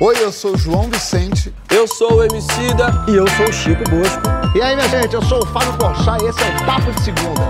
Oi, eu sou o João Vicente. Eu sou o Emicida. E eu sou o Chico Bosco. E aí, minha gente, eu sou o Fábio Porchat e esse é o Papo de Segunda.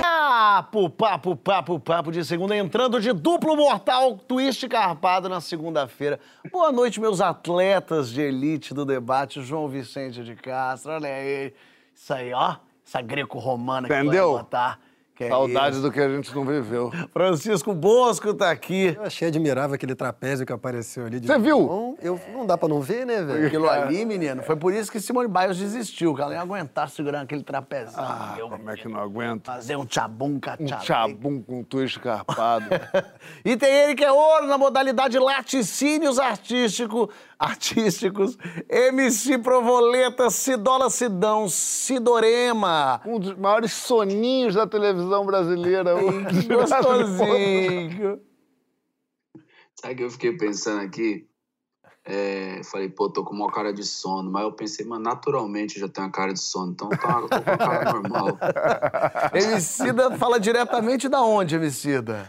Papo, papo, papo, papo de segunda, entrando de duplo mortal, twist carpado na segunda-feira. Boa noite, meus atletas de elite do debate, João Vicente de Castro, olha aí. Isso aí, ó, essa greco-romana que Entendeu? vai botar. Que é Saudade isso. do que a gente não viveu. Francisco Bosco tá aqui. Eu achei admirável aquele trapézio que apareceu ali. de Você viu? Bom, eu, não dá pra não ver, né, velho? Aquilo ali, menino, foi por isso que Simone Biles desistiu, que ela não ia aguentar segurando aquele trapezinho. Ah, meu como é que não aguenta? Fazer um tchabum Um cachá. tchabum com twist carpado. E tem ele que é ouro na modalidade laticínios artístico, artísticos, MC Provoleta, Cidola Sidão, Sidorema. um dos maiores soninhos da televisão brasileira. Que gostosinho. Sabe que eu fiquei pensando aqui? É, falei, pô, tô com uma cara de sono. Mas eu pensei, mano, naturalmente eu já tenho uma cara de sono. Então tá, eu tô com uma cara normal. Emicida fala diretamente da onde, Emicida?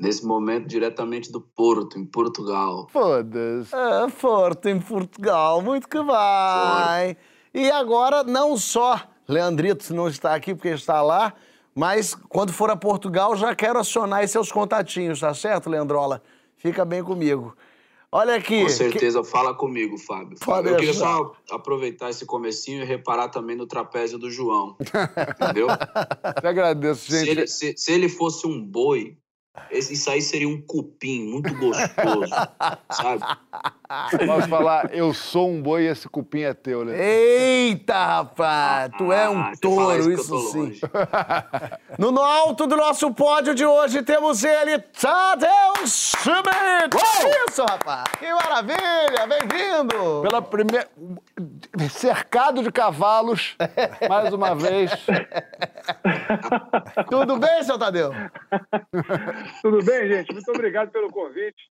Nesse momento, diretamente do Porto, em Portugal. Foda-se. É, forte em Portugal, muito que vai. E agora, não só Leandrito não está aqui porque está lá, mas quando for a Portugal já quero acionar esses seus contatinhos, tá certo, Leandrola? Fica bem comigo. Olha aqui. Com certeza, fala comigo, Fábio. Pode eu queria só aproveitar esse comecinho e reparar também no trapézio do João. Entendeu? Te agradeço, Se gente. ele, se- se ele fosse um boi, esse- isso aí seria um cupim muito gostoso, sabe? Posso falar, eu sou um boi e esse cupim é teu, né? Eita, rapaz, tu é um Ah, touro, isso tô sim. no alto do nosso pódio de hoje temos ele, Tadeu Schmidt! Isso, rapaz! Que maravilha! Bem-vindo! Pela primeira. Cercado de cavalos, mais uma vez. Tudo bem, seu Tadeu? Tudo bem, gente? Muito obrigado pelo convite.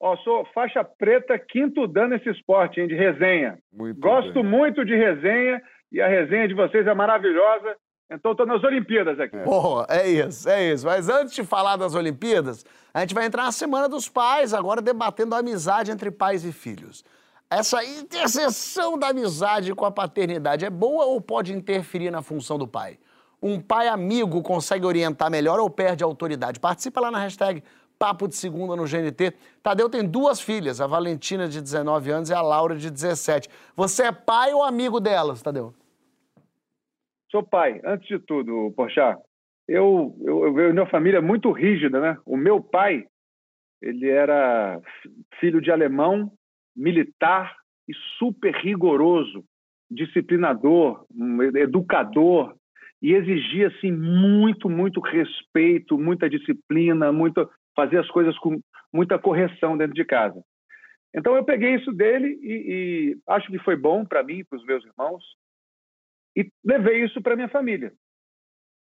Ó, sou faixa preta, quinto dan nesse esporte, hein, de resenha. Muito Gosto bem. muito de resenha e a resenha de vocês é maravilhosa. Então, estou nas Olimpíadas aqui. Boa, é isso, é isso. Mas antes de falar das Olimpíadas, a gente vai entrar na Semana dos Pais, agora debatendo a amizade entre pais e filhos. Essa interseção da amizade com a paternidade é boa ou pode interferir na função do pai? Um pai amigo consegue orientar melhor ou perde a autoridade? Participa lá na hashtag Papo de Segunda no GNT. Tadeu tem duas filhas, a Valentina de 19 anos e a Laura de 17. Você é pai ou amigo delas, Tadeu? Sou pai, antes de tudo, Porchat. Eu, eu, eu de uma família muito rígida, né? O meu pai, ele era fi- filho de alemão, militar e super rigoroso, disciplinador, educador e exigia assim muito, muito respeito, muita disciplina, muito fazer as coisas com muita correção dentro de casa. Então eu peguei isso dele e, e acho que foi bom para mim, para os meus irmãos e levei isso para minha família.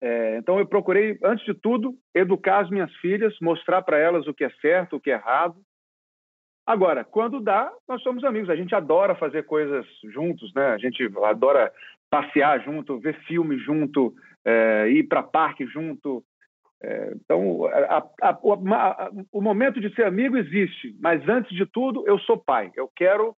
É, então eu procurei, antes de tudo, educar as minhas filhas, mostrar para elas o que é certo, o que é errado. Agora, quando dá, nós somos amigos. A gente adora fazer coisas juntos, né? A gente adora passear junto, ver filme junto, é, ir para parque junto. É, então, a- a- o- a- o momento de ser amigo existe, mas antes de tudo, eu sou pai. Eu quero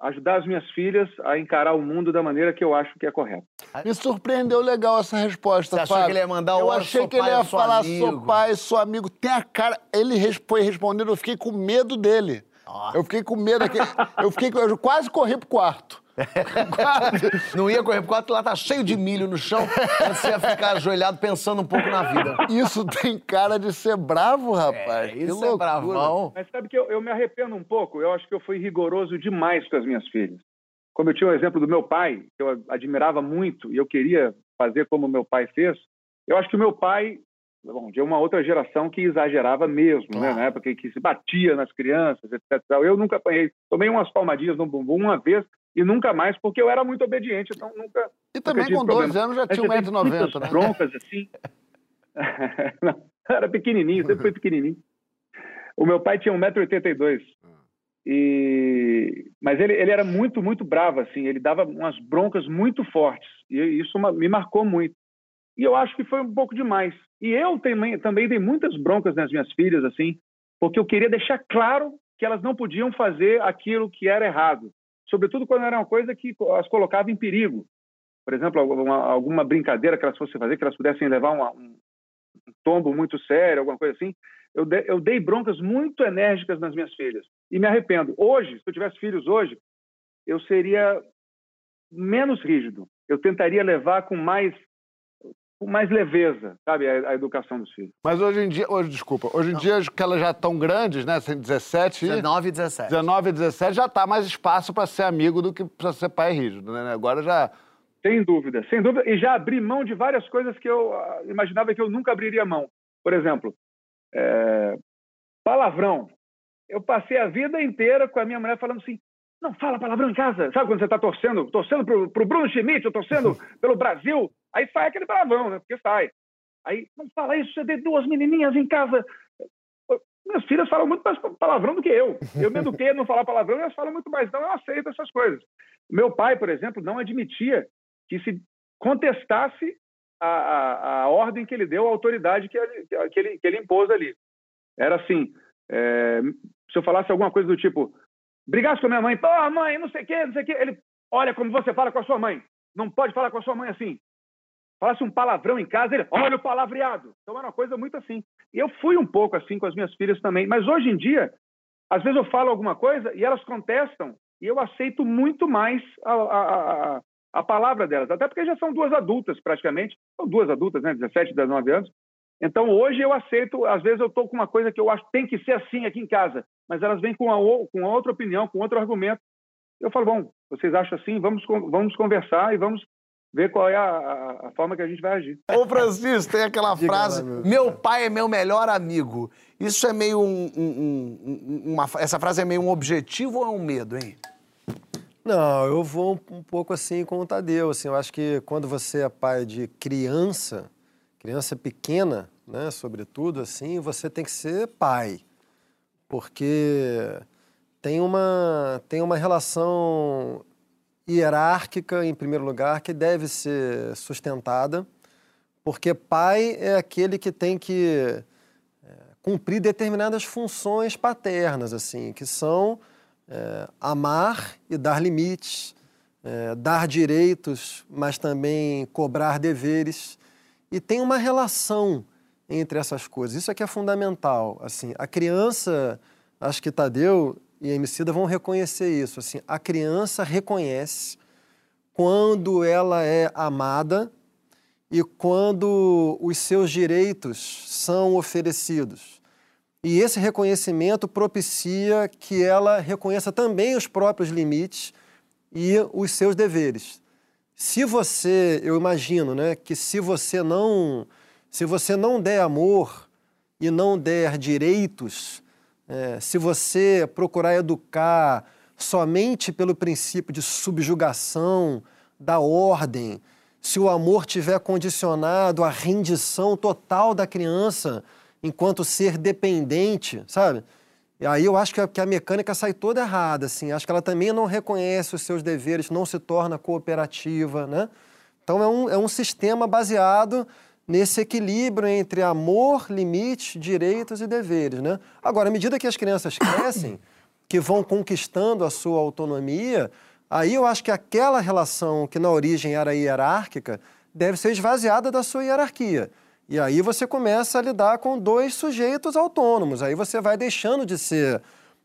ajudar as minhas filhas a encarar o mundo da maneira que eu acho que é correta. Me surpreendeu legal essa resposta, Você achou Fábio. que ele ia mandar Eu o achei sou que ele pai, ia eu sou falar amigo. sou pai, sou amigo. Tem a cara... Ele foi respondendo, eu fiquei com medo dele. Eu fiquei com medo. Aqui. Eu, fiquei, eu quase corri pro quarto. Não ia correr pro quarto, lá tá cheio de milho no chão. Você ia ficar ajoelhado pensando um pouco na vida. Isso tem cara de ser bravo, rapaz. que Isso loucura. é bravão. Mas sabe que eu, eu me arrependo um pouco. Eu acho que eu fui rigoroso demais com as minhas filhas. Como eu tinha o exemplo do meu pai, que eu admirava muito e eu queria fazer como meu pai fez, eu acho que o meu pai, bom, de uma outra geração que exagerava mesmo, né? Claro. Na época que se batia nas crianças, etc. Eu nunca apanhei. Tomei umas palmadinhas no bumbum uma vez e nunca mais, porque eu era muito obediente, então nunca. E também tive com 12 problema. anos já tinha eu tenho 1,90m, muitas né? broncas assim. Não, era pequenininho, sempre foi pequenininho. O meu pai tinha 1,82m. E... Mas ele, ele era muito, muito bravo, assim. Ele dava umas broncas muito fortes. E isso me marcou muito. E eu acho que foi um pouco demais. E eu também, também dei muitas broncas nas minhas filhas, assim, porque eu queria deixar claro que elas não podiam fazer aquilo que era errado, sobretudo quando era uma coisa que as colocava em perigo. Por exemplo, alguma, alguma brincadeira que elas fossem fazer, que elas pudessem levar uma, um, um tombo muito sério, alguma coisa assim. Eu, de, eu dei broncas muito enérgicas nas minhas filhas e me arrependo. Hoje, se eu tivesse filhos hoje, eu seria menos rígido. Eu tentaria levar com mais com mais leveza, sabe, a, a, educação dos filhos. Mas hoje em dia, hoje, desculpa, hoje em Não. dia que elas já estão grandes, né, 17 19 e 17. 19 e 17 já tá mais espaço para ser amigo do que para ser pai rígido, né? Agora já sem dúvida, sem dúvida, e já abri mão de várias coisas que eu ah, imaginava que eu nunca abriria mão. Por exemplo, é... palavrão. Eu passei a vida inteira com a minha mulher falando assim: não fala palavrão em casa. Sabe quando você está torcendo, torcendo pro, pro Bruno Schmidt, ou torcendo pelo Brasil, aí sai aquele palavrão, né? Porque sai. Aí, não fala isso, você tem duas menininhas em casa. Minhas filhas falam muito mais palavrão do que eu. Eu me eduquei a não falar palavrão e elas falam muito mais. Então eu aceito essas coisas. Meu pai, por exemplo, não admitia que se contestasse a, a, a ordem que ele deu, a autoridade que ele, que ele, que ele impôs ali. Era assim, é, se eu falasse alguma coisa do tipo, brigasse com a minha mãe, pô, mãe, não sei o quê, não sei o quê. Ele, olha como você fala com a sua mãe. Não pode falar com a sua mãe assim. Falasse um palavrão em casa, ele, olha o palavreado. Então era uma coisa muito assim. E eu fui um pouco assim com as minhas filhas também. Mas hoje em dia, às vezes eu falo alguma coisa e elas contestam e eu aceito muito mais a, a, a, a palavra delas. Até porque já são duas adultas praticamente. São duas adultas, né? 17, 19 anos. Então hoje eu aceito, às vezes eu estou com uma coisa que eu acho que tem que ser assim aqui em casa mas elas vêm com, a, com outra opinião, com outro argumento. Eu falo, bom, vocês acham assim? Vamos, vamos conversar e vamos ver qual é a, a, forma que a gente vai agir. Ô, Francisco, tem aquela frase: meu pai é meu melhor amigo. Isso é meio um, um, um, uma, essa frase é meio um objetivo ou é um medo, hein? Não, eu vou um, um pouco assim com o Tadeu. Assim, eu acho que quando você é pai de criança, criança pequena, né, sobretudo, assim, você tem que ser pai porque tem uma, tem uma relação hierárquica, em primeiro lugar, que deve ser sustentada, porque pai é aquele que tem que é, cumprir determinadas funções paternas, assim, que são é, amar e dar limites, é, dar direitos, mas também cobrar deveres. E tem uma relação entre essas coisas. Isso é, é fundamental. Assim, a criança, acho que Tadeu e Emicida vão reconhecer isso. Assim, a criança reconhece quando ela é amada e quando os seus direitos são oferecidos. E esse reconhecimento propicia que ela reconheça também os próprios limites e os seus deveres. Se você, eu imagino, né, que se você não se você não der amor e não der direitos, é, se você procurar educar somente pelo princípio de subjugação, da ordem, se o amor tiver condicionado à rendição total da criança enquanto ser dependente, sabe? E aí eu acho que a, que a mecânica sai toda errada, assim. Acho que ela também não reconhece os seus deveres, não se torna cooperativa, né? Então é um, é um sistema baseado nesse equilíbrio entre amor, limite, direitos e deveres. Né? Agora, à medida que as crianças crescem, que vão conquistando a sua autonomia, aí eu acho que aquela relação que na origem era hierárquica deve ser esvaziada da sua hierarquia. E aí você começa a lidar com dois sujeitos autônomos. Aí você vai deixando de ser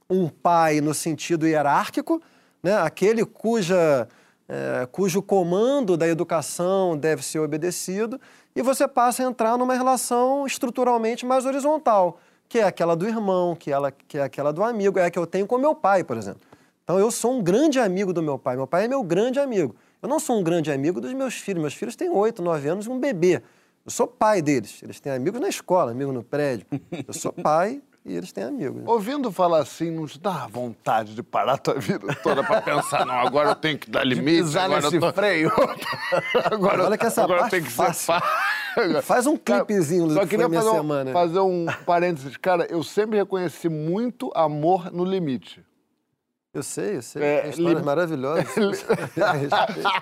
um pai no sentido hierárquico, né? aquele cuja, é, cujo comando da educação deve ser obedecido, e você passa a entrar numa relação estruturalmente mais horizontal, que é aquela do irmão, que, ela, que é aquela do amigo, é a que eu tenho com meu pai, por exemplo. Então eu sou um grande amigo do meu pai, meu pai é meu grande amigo. Eu não sou um grande amigo dos meus filhos, meus filhos têm oito, nove anos e um bebê. Eu sou pai deles, eles têm amigos na escola, amigos no prédio. Eu sou pai e eles têm amigos. Ouvindo falar assim, não te dá vontade de parar a tua vida toda pra pensar, não, agora eu tenho que dar limite, de pisar agora nesse tô... freio. agora, Olha que essa agora parte tem que fácil. ser Faz um clipezinho Só queria fazer um, semana. fazer um parênteses. Cara, eu sempre reconheci muito amor no limite. Eu sei, eu sei. É, histórias lim... maravilhosas.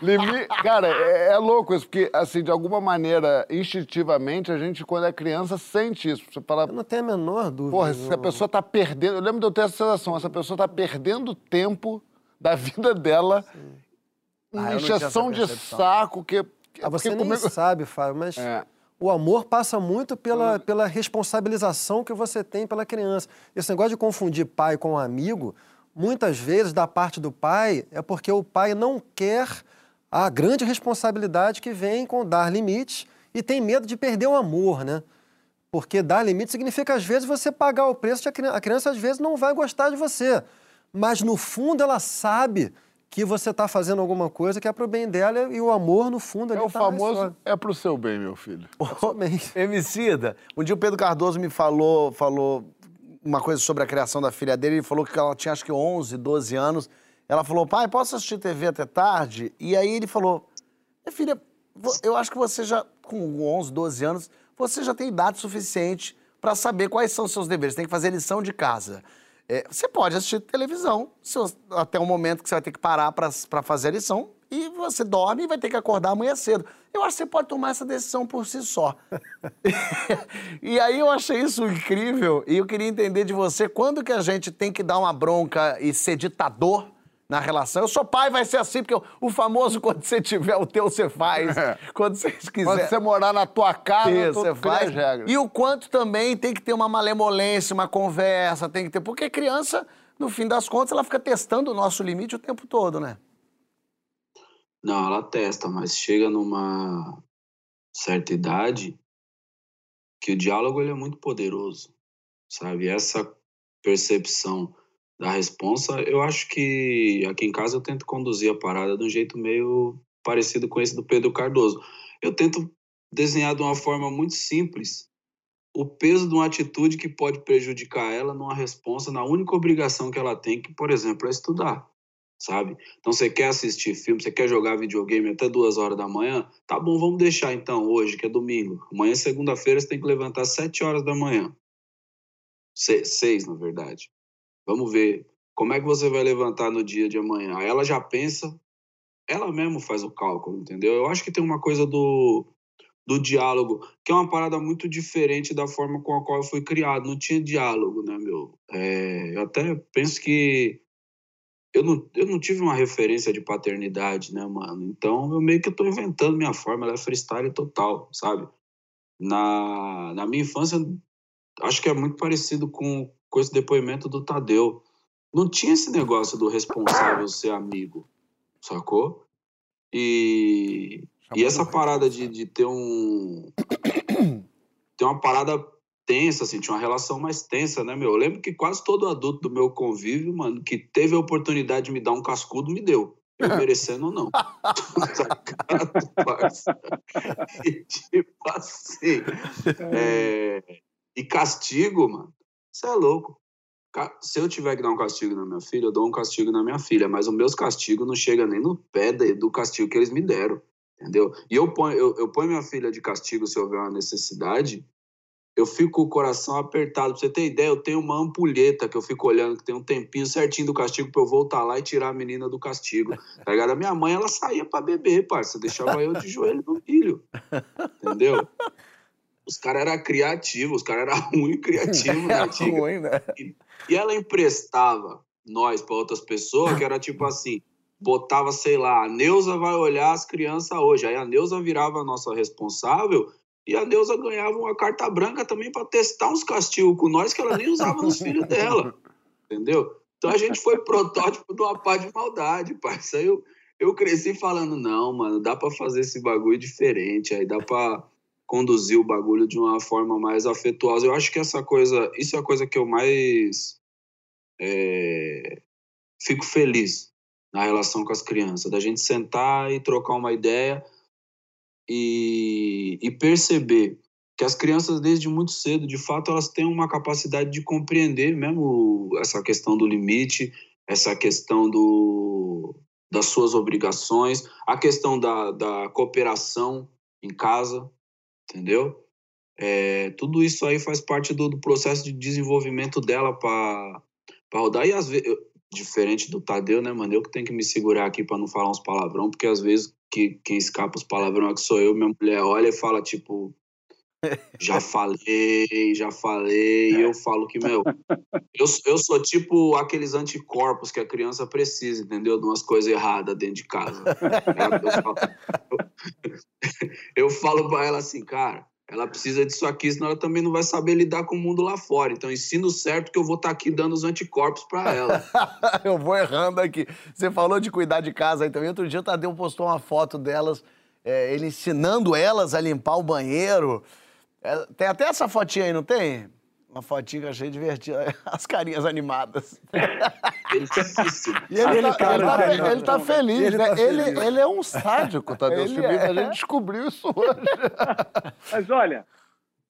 Limi... Cara, é, é, louco isso, porque, assim, de alguma maneira, instintivamente, a gente, quando é criança, sente isso. Você fala... Eu não tenho a menor dúvida. Porra, se a pessoa tá perdendo... Eu lembro de eu ter essa sensação, essa pessoa tá perdendo tempo da vida dela Sim. uma ah, injeção de saco que... Ah, você nem comigo... sabe, Fábio, mas... É. O amor passa muito pela, pela responsabilização que você tem pela criança. Esse negócio de confundir pai com amigo muitas vezes, da parte do pai, é porque o pai não quer a grande responsabilidade que vem com dar limites e tem medo de perder o amor, né? Porque dar limite significa, às vezes, você pagar o preço de a criança, a criança, às vezes, não vai gostar de você. Mas, no fundo, ela sabe que você está fazendo alguma coisa que é para o bem dela e o amor, no fundo, ali É o tá famoso, é para o seu bem, meu filho. Emicida, um dia o Pedro Cardoso me falou, falou uma coisa sobre a criação da filha dele, ele falou que ela tinha acho que 11, 12 anos. Ela falou, pai, posso assistir TV até tarde? E aí ele falou, minha filha, eu acho que você já, com 11, 12 anos, você já tem idade suficiente para saber quais são seus deveres. Tem que fazer lição de casa. É, você pode assistir televisão até o momento que você vai ter que parar para fazer a lição e você dorme e vai ter que acordar amanhã cedo. Eu acho que você pode tomar essa decisão por si só. e aí eu achei isso incrível e eu queria entender de você quando que a gente tem que dar uma bronca e ser ditador na relação. Eu sou pai, vai ser assim, porque o famoso quando você tiver o teu, você faz. É. Quando você quiser. Quando você morar na tua casa, Isso, você faz. E o quanto também tem que ter uma malemolência, uma conversa, tem que ter. Porque criança, no fim das contas, ela fica testando o nosso limite o tempo todo, né? Não, ela testa, mas chega numa certa idade que o diálogo ele é muito poderoso, sabe? Essa percepção da responsa, eu acho que aqui em casa eu tento conduzir a parada de um jeito meio parecido com esse do Pedro Cardoso. Eu tento desenhar de uma forma muito simples o peso de uma atitude que pode prejudicar ela numa resposta na única obrigação que ela tem, que, por exemplo, é estudar sabe? Então você quer assistir filme, você quer jogar videogame até duas horas da manhã, tá bom, vamos deixar então hoje, que é domingo. Amanhã, segunda-feira, você tem que levantar sete horas da manhã. Se, seis, na verdade. Vamos ver como é que você vai levantar no dia de amanhã. Aí ela já pensa, ela mesmo faz o cálculo, entendeu? Eu acho que tem uma coisa do, do diálogo, que é uma parada muito diferente da forma com a qual eu fui criado. Não tinha diálogo, né, meu? É, eu até penso que eu não, eu não tive uma referência de paternidade, né, mano? Então eu meio que tô inventando minha forma, ela é freestyle total, sabe? Na, na minha infância, acho que é muito parecido com, com esse depoimento do Tadeu. Não tinha esse negócio do responsável ser amigo, sacou? E, e essa parada de, de ter um. ter uma parada tensa, assim, tinha uma relação mais tensa, né, meu? Eu lembro que quase todo adulto do meu convívio, mano, que teve a oportunidade de me dar um cascudo, me deu. Eu merecendo ou não. e, tipo assim. É... E castigo, mano, você é louco. Se eu tiver que dar um castigo na minha filha, eu dou um castigo na minha filha, mas os meus castigos não chegam nem no pé do castigo que eles me deram, entendeu? E eu ponho, eu, eu ponho minha filha de castigo se houver uma necessidade, eu fico com o coração apertado. Pra você ter ideia, eu tenho uma ampulheta que eu fico olhando, que tem um tempinho certinho do castigo pra eu voltar lá e tirar a menina do castigo. Tá ligado? A minha mãe, ela saía pra beber, parça. Deixava eu de joelho no milho. Entendeu? Os caras eram criativos, os caras eram ruins criativos, né? Ruim, né? E, e ela emprestava nós para outras pessoas, que era tipo assim, botava, sei lá, a Neuza vai olhar as crianças hoje. Aí a Neuza virava a nossa responsável e a Neuza ganhava uma carta branca também para testar uns castigos com nós que ela nem usava nos filhos dela. Entendeu? Então a gente foi protótipo de uma pá de maldade, parça. Eu, eu cresci falando, não, mano, dá para fazer esse bagulho diferente, aí dá para conduzir o bagulho de uma forma mais afetuosa. Eu acho que essa coisa, isso é a coisa que eu mais é, fico feliz na relação com as crianças, da gente sentar e trocar uma ideia e, e perceber que as crianças desde muito cedo, de fato, elas têm uma capacidade de compreender mesmo essa questão do limite, essa questão do, das suas obrigações, a questão da, da cooperação em casa, entendeu? É, tudo isso aí faz parte do, do processo de desenvolvimento dela para rodar. E às vezes, diferente do Tadeu, né, mano? Eu que tenho que me segurar aqui para não falar uns palavrão, porque às vezes que, quem escapa os palavrão é que sou eu, minha mulher olha e fala, tipo, já falei, já falei, eu falo que, meu, eu, eu sou tipo aqueles anticorpos que a criança precisa, entendeu? De umas coisas erradas dentro de casa. Eu falo, eu, falo pra ela assim, cara, ela precisa disso aqui, senão ela também não vai saber lidar com o mundo lá fora. Então, ensino certo que eu vou estar tá aqui dando os anticorpos para ela. eu vou errando aqui. Você falou de cuidar de casa aí também. Outro dia o Tadeu postou uma foto delas, é, ele ensinando elas a limpar o banheiro. É, tem até essa fotinha aí, não tem? Uma fotinha que eu achei divertida. As carinhas animadas. e ele, ele, tá, cara, ele, tá, ele, ele tá feliz, ele né? Tá ele, feliz. ele é um sádico, Tadeu Schmidt. É. A gente descobriu isso hoje. Mas olha,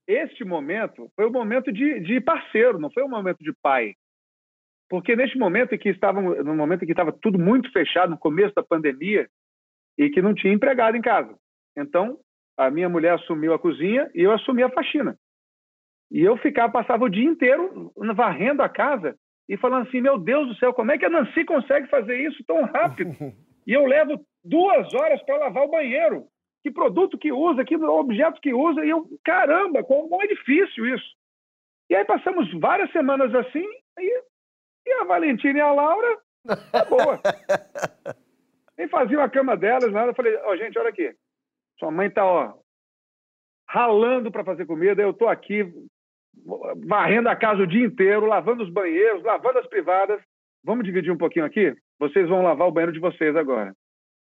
este momento foi o um momento de, de parceiro, não foi um momento de pai. Porque neste momento em que estavam, no momento em que estava tudo muito fechado, no começo da pandemia, e que não tinha empregado em casa. Então, a minha mulher assumiu a cozinha e eu assumi a faxina. E eu ficava, passava o dia inteiro varrendo a casa e falando assim: meu Deus do céu, como é que a Nancy consegue fazer isso tão rápido? E eu levo duas horas para lavar o banheiro. Que produto que usa, que objeto que usa. E eu, caramba, como é difícil isso. E aí passamos várias semanas assim, e, e a Valentina e a Laura, tá boa. Nem faziam a cama delas, nada. Eu falei: ó, oh, gente, olha aqui. Sua mãe tá, ó, ralando para fazer comida, eu tô aqui varrendo a casa o dia inteiro, lavando os banheiros, lavando as privadas. Vamos dividir um pouquinho aqui? Vocês vão lavar o banheiro de vocês agora.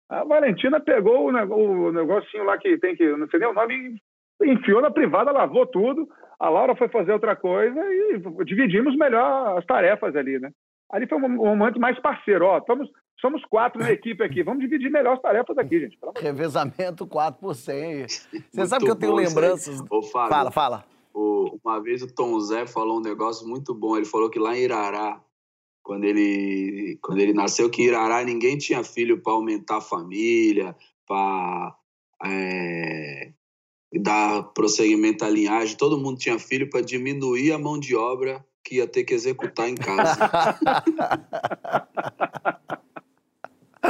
A Valentina pegou o, negocinho lá que tem que, não sei nem o nome, enfiou na privada, lavou tudo. A Laura foi fazer outra coisa e dividimos melhor as tarefas ali, né? Ali foi um momento mais parceiro. Ó, estamos, somos quatro na equipe aqui, vamos dividir melhor as tarefas aqui, gente. Revezamento 4 por 100. Você sabe que eu tenho lembranças. Ô, Fábio, fala, fala. O, uma vez o Tom Zé falou um negócio muito bom. Ele falou que lá em Irará, quando ele, quando ele nasceu, que em Irará ninguém tinha filho para aumentar a família, para é, dar prosseguimento à linhagem. Todo mundo tinha filho para diminuir a mão de obra que ia ter que executar em casa.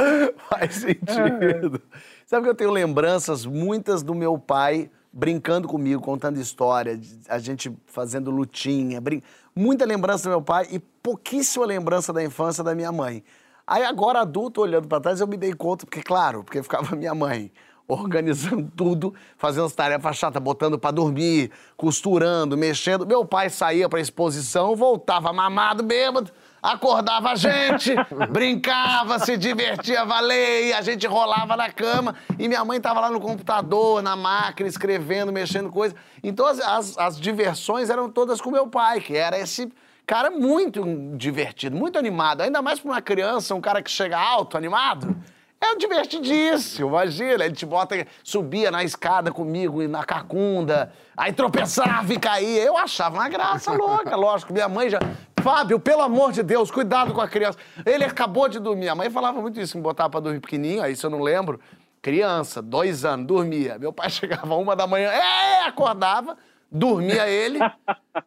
Faz sentido. Sabe que eu tenho lembranças muitas do meu pai brincando comigo, contando história, a gente fazendo lutinha, brin... muita lembrança do meu pai e pouquíssima lembrança da infância da minha mãe. Aí agora adulto olhando para trás eu me dei conta, porque claro, porque ficava minha mãe organizando tudo, fazendo as tarefas chatas, botando para dormir, costurando, mexendo. Meu pai saía para exposição, voltava mamado, bêbado, acordava a gente, brincava, se divertia, valer, a gente rolava na cama e minha mãe estava lá no computador, na máquina, escrevendo, mexendo coisa. Então as, as, as diversões eram todas com meu pai, que era esse cara muito divertido, muito animado, ainda mais para uma criança, um cara que chega alto, animado. É divertidíssimo, imagina. Ele te bota, subia na escada comigo e na cacunda, aí tropeçava e caía. Eu achava uma graça louca, lógico. Minha mãe já. Fábio, pelo amor de Deus, cuidado com a criança. Ele acabou de dormir. A mãe falava muito isso, me botava pra dormir pequenininho, aí isso eu não lembro. Criança, dois anos, dormia. Meu pai chegava uma da manhã, é, acordava, dormia ele,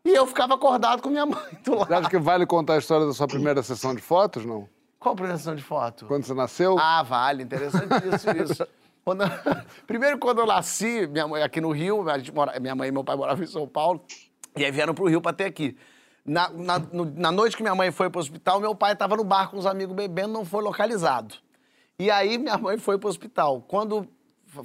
e eu ficava acordado com minha mãe do lado. Você acha que vale contar a história da sua primeira sessão de fotos, não? Qual apresentação de foto? Quando você nasceu? Ah, vale, interessante isso. isso. Quando... Primeiro, quando eu nasci, minha mãe aqui no Rio, mora... minha mãe e meu pai moravam em São Paulo, e aí vieram pro Rio para ter aqui. Na, na, no, na, noite que minha mãe foi pro hospital, meu pai estava no bar com os amigos bebendo, não foi localizado. E aí minha mãe foi pro hospital. Quando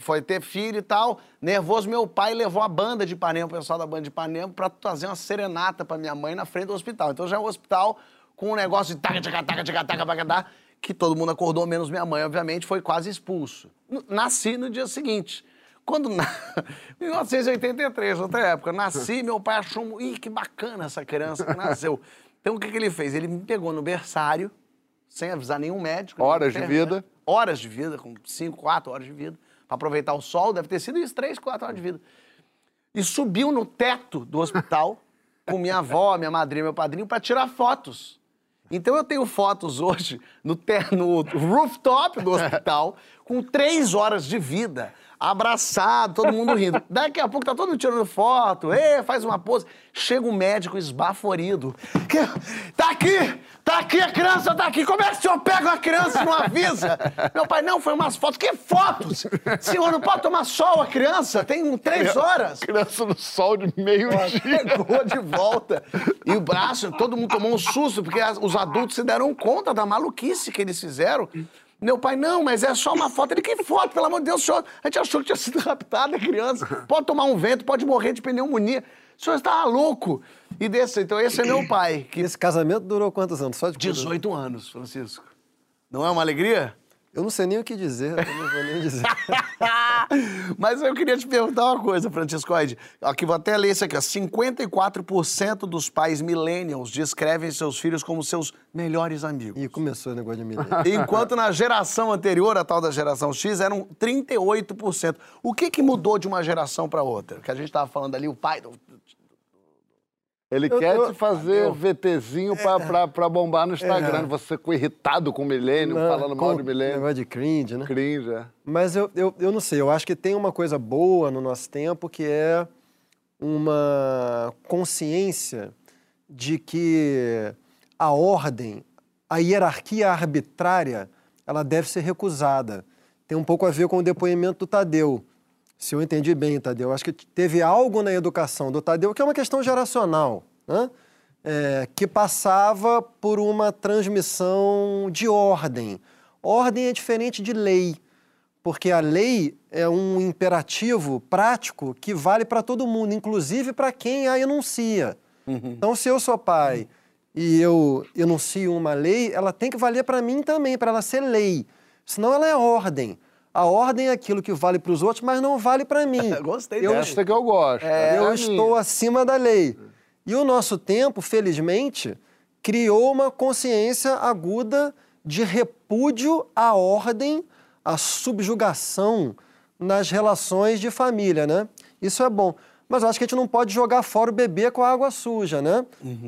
foi ter filho e tal, nervoso, meu pai levou a banda de Ipanema, o pessoal da banda de Ipanema, para fazer uma serenata para minha mãe na frente do hospital. Então já é um hospital com um negócio de taca, taca, taca, taca, taca, taca, taca, que todo mundo acordou, menos minha mãe, obviamente, foi quase expulso. Nasci no dia seguinte. Quando, na... 1983, outra época, nasci, meu pai achou, ih, que bacana essa criança que nasceu. Então, o que, que ele fez? Ele me pegou no berçário, sem avisar nenhum médico. Horas de vida. Horas de vida, com 5, 4 horas de vida. Para aproveitar o sol, deve ter sido isso, 3, 4 horas de vida. E subiu no teto do hospital com minha avó, minha madrinha, meu padrinho, para tirar fotos. Então eu tenho fotos hoje no, no rooftop do hospital com três horas de vida. Abraçado, todo mundo rindo. Daqui a pouco tá todo mundo tirando foto, Ê, faz uma pose. Chega um médico esbaforido. Que, tá aqui! Tá aqui a criança, tá aqui. Como é que o senhor pega uma criança e não avisa? Meu pai, não, foi umas fotos. Que fotos? Senhor, não pode tomar sol a criança? Tem três horas. Criança no sol de meio-dia. Pegou de volta. E o braço, todo mundo tomou um susto, porque os adultos se deram conta da maluquice que eles fizeram. Meu pai, não, mas é só uma foto. Ele, que foto? Pelo amor de Deus, senhor. A gente achou que tinha sido raptada a criança. Pode tomar um vento, pode morrer de pneumonia. O senhor está louco. E desse, então esse é meu pai, que Esse casamento durou quantos anos? Só de 18 anos, Francisco. Não é uma alegria? Eu não sei nem o que dizer, eu não vou nem dizer. Mas eu queria te perguntar uma coisa, Franciscoide. Aqui, vou até ler isso aqui. Ó. 54% dos pais millennials descrevem seus filhos como seus melhores amigos. Ih, começou o negócio de milênio. Enquanto na geração anterior, a tal da geração X, eram 38%. O que, que mudou de uma geração para outra? Que a gente estava falando ali, o pai... Ele Eu- quer eu- te fazer VTzinho pra, pra, pra bombar no Instagram. Você ficou irritado com o milênio, falando mal com de milênio. Negócio de cringe, né? Cringe, é. Mas eu, eu, eu não sei, eu acho que tem uma coisa boa no nosso tempo que é uma consciência de que a ordem, a hierarquia arbitrária, ela deve ser recusada. Tem um pouco a ver com o depoimento do Tadeu. Se eu entendi bem, Tadeu, acho que teve algo na educação do Tadeu que é uma questão geracional, né? É, que passava por uma transmissão de ordem. Ordem é diferente de lei, porque a lei é um imperativo prático que vale para todo mundo, inclusive para quem a enuncia. Então, se eu sou pai e eu enuncio uma lei, ela tem que valer para mim também, para ela ser lei. Senão ela é ordem. A ordem é aquilo que vale para os outros, mas não vale para mim. Gostei Eu- dessa. Essa que eu gosto. É, eu estou minha. acima da lei. E o nosso tempo, felizmente, criou uma consciência aguda de repúdio à ordem, à subjugação nas relações de família, né? Isso é bom. Mas eu acho que a gente não pode jogar fora o bebê com a água suja, né?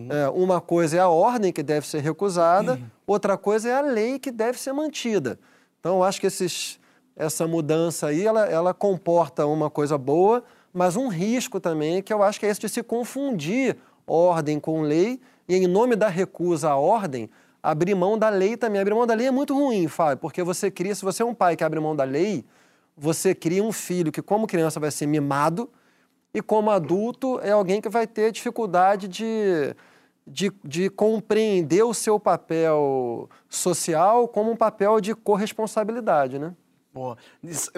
É, uma coisa é a ordem que deve ser recusada, outra coisa é a lei que deve ser mantida. Então, eu acho que esses, essa mudança aí, ela, ela comporta uma coisa boa, mas um risco também, que eu acho que é esse de se confundir ordem com lei, e em nome da recusa à ordem, abrir mão da lei também. Abrir mão da lei é muito ruim, Fábio, porque você cria, se você é um pai que abre mão da lei, você cria um filho que, como criança, vai ser mimado, e como adulto, é alguém que vai ter dificuldade de, de, de compreender o seu papel social como um papel de corresponsabilidade, né? Pô,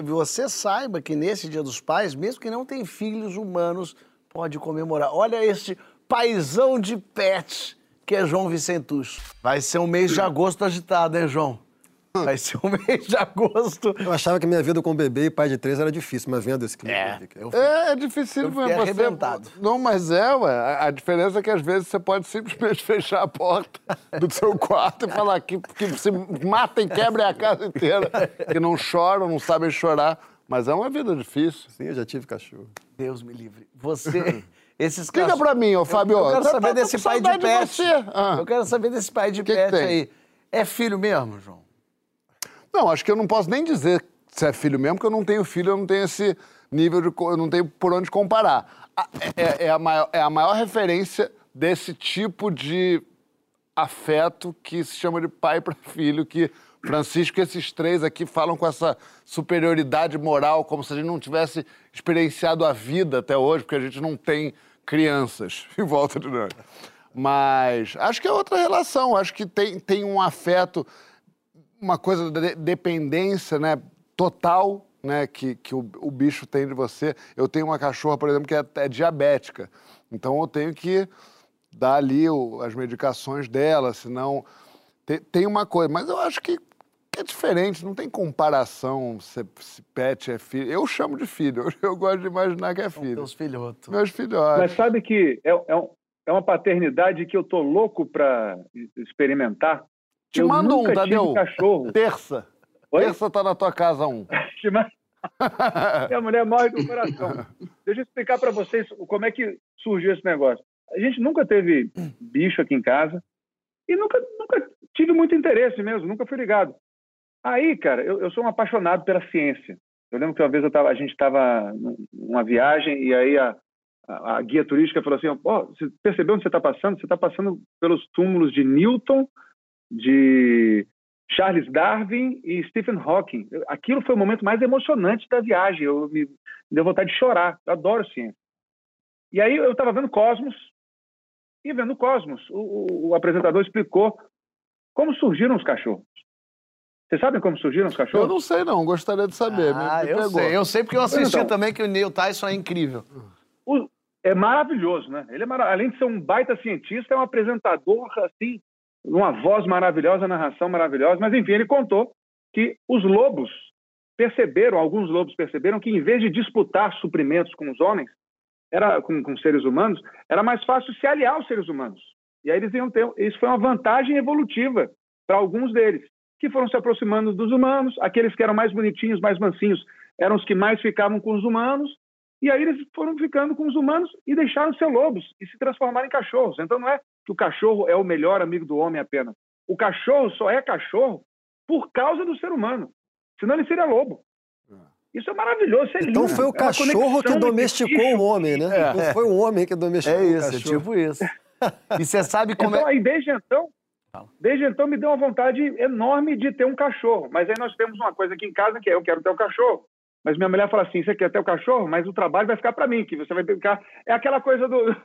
você saiba que nesse Dia dos Pais, mesmo que não tem filhos humanos, pode comemorar. Olha este paizão de pet, que é João Vicentucho. Vai ser um mês de agosto agitado, hein, João? Vai ser um mês de agosto. Eu achava que minha vida com bebê e pai de três era difícil, mas vendo esse clipe... É, eu eu É, é difícil Eu você... fiquei arrebentado. Não, mas é, ué. A, diferença é que às vezes você pode simplesmente fechar a porta do seu quarto e falar que, que se matem, quebrem a casa inteira. Que não choram, não sabem chorar. Mas é uma vida difícil. Sim, eu já tive cachorro. Deus me livre. Você, esses Explica cachorros- pra mim, ô Fábio. Eu quero Tá- saber tá- tô desse com pai de pet. Ah. Eu quero saber desse pai de Que pet aí. É filho mesmo, João? Não, acho que eu não posso nem dizer se é filho mesmo, porque eu não tenho filho, eu não tenho esse nível de. Eu não tenho por onde comparar. A- É, é a, maior, é a maior referência desse tipo de afeto que se chama de pai para filho, que Francisco esses três aqui falam com essa superioridade moral, como se a gente não tivesse experienciado a vida até hoje, porque a gente não tem crianças em volta de nós. Mas acho que é outra relação, acho que tem, tem um afeto uma coisa de dependência, né, total, né, que, que o, o bicho tem de você. Eu tenho uma cachorra, por exemplo, que é, é diabética. Então eu tenho que dar ali o- as medicações dela, senão tem, tem uma coisa. Mas eu acho que é diferente, não tem comparação se, se pet é filho. Eu chamo de filho, eu, eu gosto de imaginar que é filho. Teus filhotos. Meus filhotes. Mas sabe que é, é um- é uma paternidade que eu tô louco para experimentar. Te eu mando um, Tadeu. cachorro. Terça. Oi? Terça tá na tua casa um. Minha mulher morre do coração. Deixa eu explicar para vocês como é que surgiu esse negócio. A gente nunca teve bicho aqui em casa e nunca, nunca tive muito interesse mesmo, nunca fui ligado. Aí, cara, eu, eu sou um apaixonado pela ciência. Eu lembro que uma vez tava, a gente estava numa viagem e aí a, a, a guia turística falou assim: oh, você percebeu onde você está passando? Você está passando pelos túmulos de Newton, de Charles Darwin e Stephen Hawking. Aquilo foi o momento mais emocionante da viagem. Eu me, deu vontade de chorar. Eu adoro ciência. E aí eu estava vendo Cosmos e vendo Cosmos, o, o, o apresentador explicou como surgiram os cachorros. Vocês sabem como surgiram os cachorros? Eu não sei, não. Gostaria de saber. Ah, eu pegou. sei. Eu sei porque eu assisti Então, também que o Neil Tyson é incrível. O- é maravilhoso, né? Ele é mara- além de ser um baita cientista, é um apresentador assim, uma voz maravilhosa, narração maravilhosa. Mas enfim, ele contou que os lobos perceberam, alguns lobos perceberam que em vez de disputar suprimentos com os homens, era com, com seres humanos, era mais fácil se aliar aos seres humanos. E aí eles iam ter, isso foi uma vantagem evolutiva para alguns deles, que foram se aproximando dos humanos, aqueles que eram mais bonitinhos, mais mansinhos, eram os que mais ficavam com os humanos, e aí eles foram ficando com os humanos e deixaram de ser lobos e se transformaram em cachorros. Então não é que o cachorro é o melhor amigo do homem apenas. O cachorro só é cachorro por causa do ser humano. Senão ele seria lobo. Isso é maravilhoso, isso é lindo. Então foi o É cachorro que domesticou o homem, né? É. Não foi o homem que domesticou É o isso, é cachorro. tipo isso. E você sabe como Então, é. aí, desde então, desde então me deu uma vontade enorme de ter um cachorro. Mas aí nós temos uma coisa aqui em casa que é eu quero ter um cachorro. Mas minha mulher fala assim: você quer ter o cachorro, mas o trabalho vai ficar para mim, que você vai ficar. É aquela coisa do.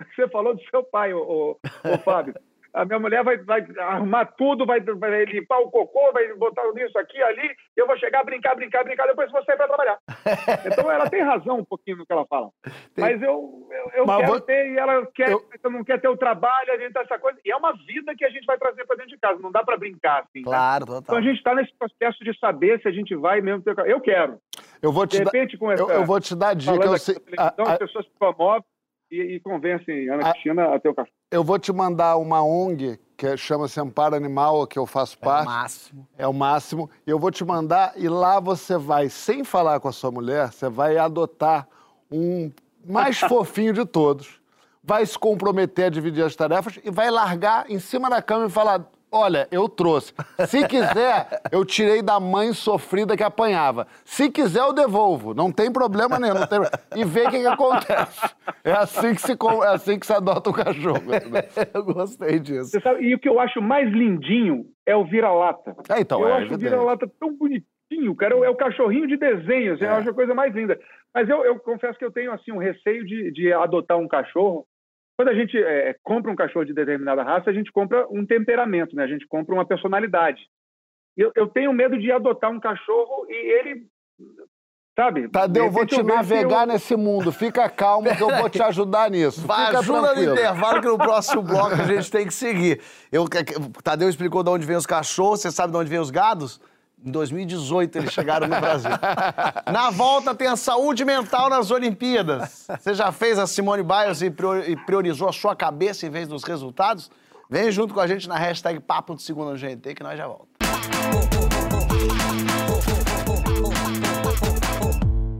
você falou do seu pai, ô, ô, ô Fábio. A minha mulher vai, vai arrumar tudo, vai, vai limpar o cocô, vai botar isso aqui, ali. Eu vou chegar, brincar, brincar, brincar, depois sair para trabalhar. Então ela tem razão um pouquinho no que ela fala. Mas eu, eu, eu Mas quero vou- ter e ela quer, eu- não quer ter o trabalho, a gente tá essa coisa. E é uma vida que a gente vai trazer para dentro de casa. Não dá para brincar assim. né? Claro, Então total. a gente está nesse processo de saber se a gente vai mesmo ter. Eu quero. Eu vou De te dar. repente, com essa. Eu, eu vou te dar dica. Eu, sei- a- a- as pessoas se promovem e, e convencem a Ana A- Cristina a ter o cachorro. eu vou te mandar uma ONG que é- chama-se Amparo Animal, que eu faço É o parte. máximo. É o máximo. E eu vou te mandar e lá você vai, sem falar com a sua mulher, você vai adotar um mais fofinho de todos. Vai se comprometer a dividir as tarefas e vai largar em cima da cama e falar: Olha, eu trouxe. Se quiser, eu tirei da mãe sofrida que apanhava. Se quiser, eu devolvo. Não tem problema nenhum. não tem- E vê o que, que acontece. É assim que, se, é assim que se adota o cachorro. entendeu? Eu gostei disso. Você sabe, e o que eu acho mais lindinho é o vira-lata. É, então, eu é acho o evidente. vira-lata tão bonitinho, cara. É o cachorrinho de desenho, assim, eu acho a coisa mais linda. Mas eu, eu confesso que eu tenho assim um receio de, de adotar um cachorro. Quando a gente é, compra um cachorro de determinada raça, a gente compra um temperamento, né? A gente compra uma personalidade. Eu, eu tenho medo de adotar um cachorro e ele, sabe? Tadeu, de eu vou te eu navegar eu- nesse mundo. Fica calmo que eu vou te ajudar nisso. Vai, Fica ajuda no tranquilo. intervalo que no próximo bloco a gente tem que seguir. Eu, o Tadeu explicou de onde vem os cachorros, você sabe de onde vem os gados? Em 2018 eles chegaram no Brasil. Na volta tem a saúde mental nas Olimpíadas. Você já fez a Simone Biles e prior- priorizou a sua cabeça em vez dos resultados? Vem junto com a gente na hashtag Papo de Segunda no GNT que nós já voltamos.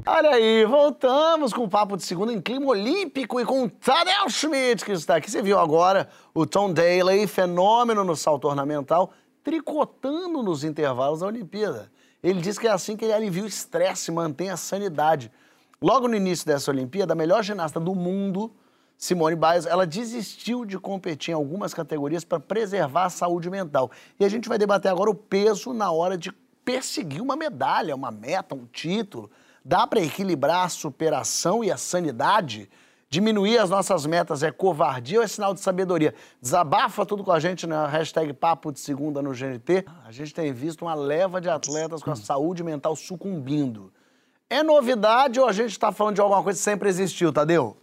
Olha aí, voltamos com o Papo de Segunda em clima olímpico e com o Tadeu Schmidt, que está aqui. Você viu agora o Tom Daley, fenômeno no salto ornamental, tricotando nos intervalos da Olimpíada. Ele diz que é assim que ele alivia o estresse mantém a sanidade. Logo no início dessa Olimpíada, a melhor ginasta do mundo, Simone Biles, ela desistiu de competir em algumas categorias para preservar a saúde mental. E a gente vai debater agora o peso na hora de perseguir uma medalha, uma meta, um título. Dá para equilibrar a superação e a sanidade? Diminuir as nossas metas é covardia ou é sinal de sabedoria? Desabafa tudo com a gente na hashtag Papo de Segunda no GNT. A gente tem visto uma leva de atletas com a saúde mental sucumbindo. É novidade ou a gente está falando de alguma coisa que sempre existiu, Tadeu?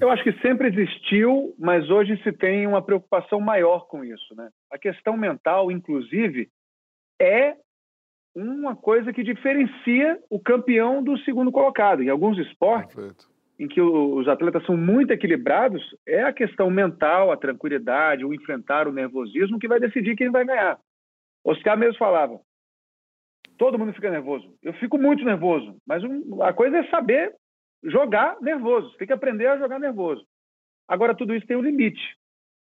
Eu acho que sempre existiu, mas hoje se tem uma preocupação maior com isso, né? A questão mental, inclusive, é uma coisa que diferencia o campeão do segundo colocado. Em alguns esportes, Perfeito. em que os atletas são muito equilibrados, é a questão mental, a tranquilidade, o enfrentar o nervosismo que vai decidir quem vai ganhar. Oscar mesmo falava: todo mundo fica nervoso. Eu fico muito nervoso, mas a coisa é saber jogar nervoso. Você tem que aprender a jogar nervoso. Agora, tudo isso tem um limite.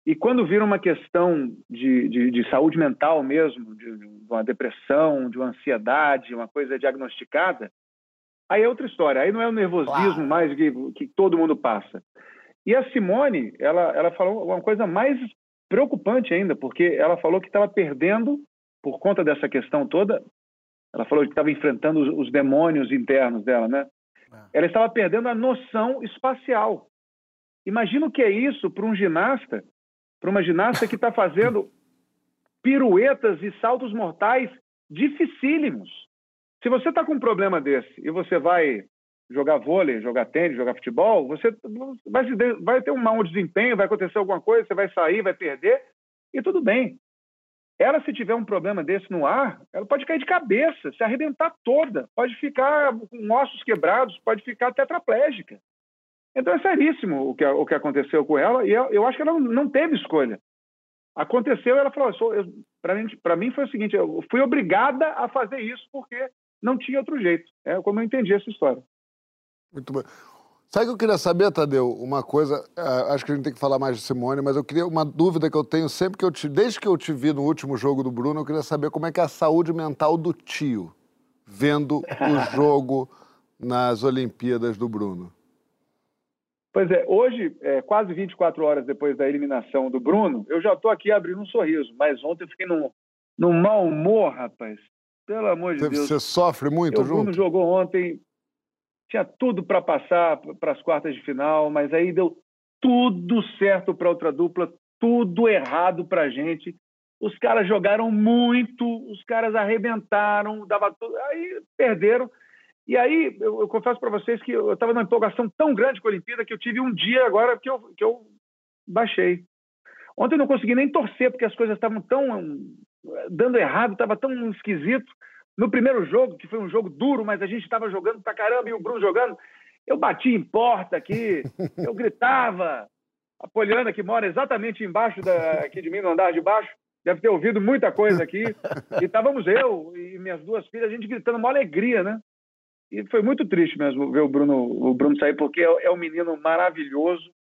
E quando vira uma questão de, de, de saúde mental mesmo, de, de, uma depressão, de uma ansiedade, uma coisa diagnosticada, aí é outra história. Aí não é o nervosismo claro. mais que, que todo mundo passa. E a Simone, ela, ela falou uma coisa mais preocupante ainda, porque ela falou que estava perdendo, por conta dessa questão toda, ela falou que estava enfrentando os, os, demônios internos dela, né? É. Ela estava perdendo a noção espacial. Imagina o que é isso para um ginasta, para uma ginasta que está fazendo piruetas e saltos mortais dificílimos. Se você está com um problema desse e você vai jogar vôlei, jogar tênis, jogar futebol, você vai, vai ter um mau desempenho, vai acontecer alguma coisa, você vai sair, vai perder, e tudo bem. Ela, se tiver um problema desse no ar, ela pode cair de cabeça, se arrebentar toda, pode ficar com ossos quebrados, pode ficar tetraplégica. Então é seríssimo o que, o que aconteceu com ela, e eu, eu acho que ela não, teve escolha. Aconteceu, ela falou: para mim, mim foi o seguinte, eu fui obrigada a fazer isso porque não tinha outro jeito. É como eu entendi essa história. Muito bom. Sabe o que eu queria saber, Tadeu? Uma coisa, é, acho que a gente tem que falar mais de Simone, mas eu queria uma dúvida que eu tenho sempre que eu te, desde que eu te vi no último jogo do Bruno, eu queria saber como é que é a saúde mental do tio vendo o jogo nas Olimpíadas do Bruno. Pois é, hoje, é, quase 24 horas depois da eliminação do Bruno, eu já estou aqui abrindo um sorriso, mas ontem eu fiquei num, num mau humor, rapaz. Pelo amor de Deus. Você sofre muito eu, junto? O Bruno jogou ontem, tinha tudo para passar para as quartas de final, mas aí deu tudo certo para outra dupla, tudo errado para a gente. Os caras jogaram muito, os caras arrebentaram, dava tudo, aí perderam. E aí, eu, eu confesso para vocês que eu estava numa empolgação tão grande com a Olimpíada que eu tive um dia agora que eu, que eu baixei. Ontem eu não consegui nem torcer, porque as coisas estavam tão dando errado, estava tão esquisito. No primeiro jogo, que foi um jogo duro, mas a gente estava jogando pra caramba e o Bruno jogando, eu bati em porta aqui, eu gritava. A Poliana, que mora exatamente embaixo da, aqui de mim, no andar de baixo, deve ter ouvido muita coisa aqui. E estávamos eu e minhas duas filhas, a gente gritando uma alegria, né? E foi muito triste mesmo ver o Bruno, o Bruno sair, porque é, é um menino maravilhoso,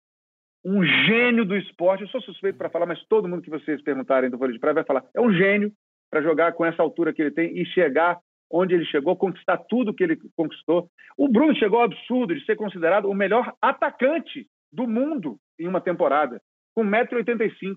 um gênio do esporte. Eu sou suspeito para falar, mas todo mundo que vocês perguntarem do vôlei de praia vai falar. É um gênio, para jogar com essa altura que ele tem e chegar onde ele chegou, conquistar tudo que ele conquistou. O Bruno chegou ao absurdo de ser considerado o melhor atacante do mundo em uma temporada, com 1,85m.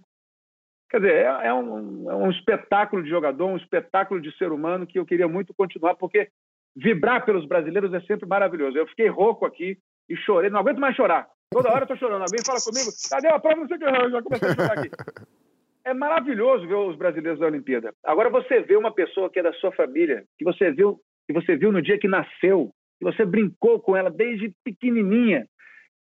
Quer dizer, é, é, um, é, um, espetáculo de jogador, um espetáculo de ser humano que eu queria muito continuar, porque vibrar pelos brasileiros é sempre maravilhoso. Eu fiquei rouco aqui e chorei, não aguento mais chorar. Toda hora eu tô chorando. Alguém fala comigo, cadê a prova? Não sei o que, eu já comecei a chorar aqui é maravilhoso ver os brasileiros da Olimpíada. Agora você vê uma pessoa que é da sua família, que você viu, que você viu no dia que nasceu, que você brincou com ela desde pequenininha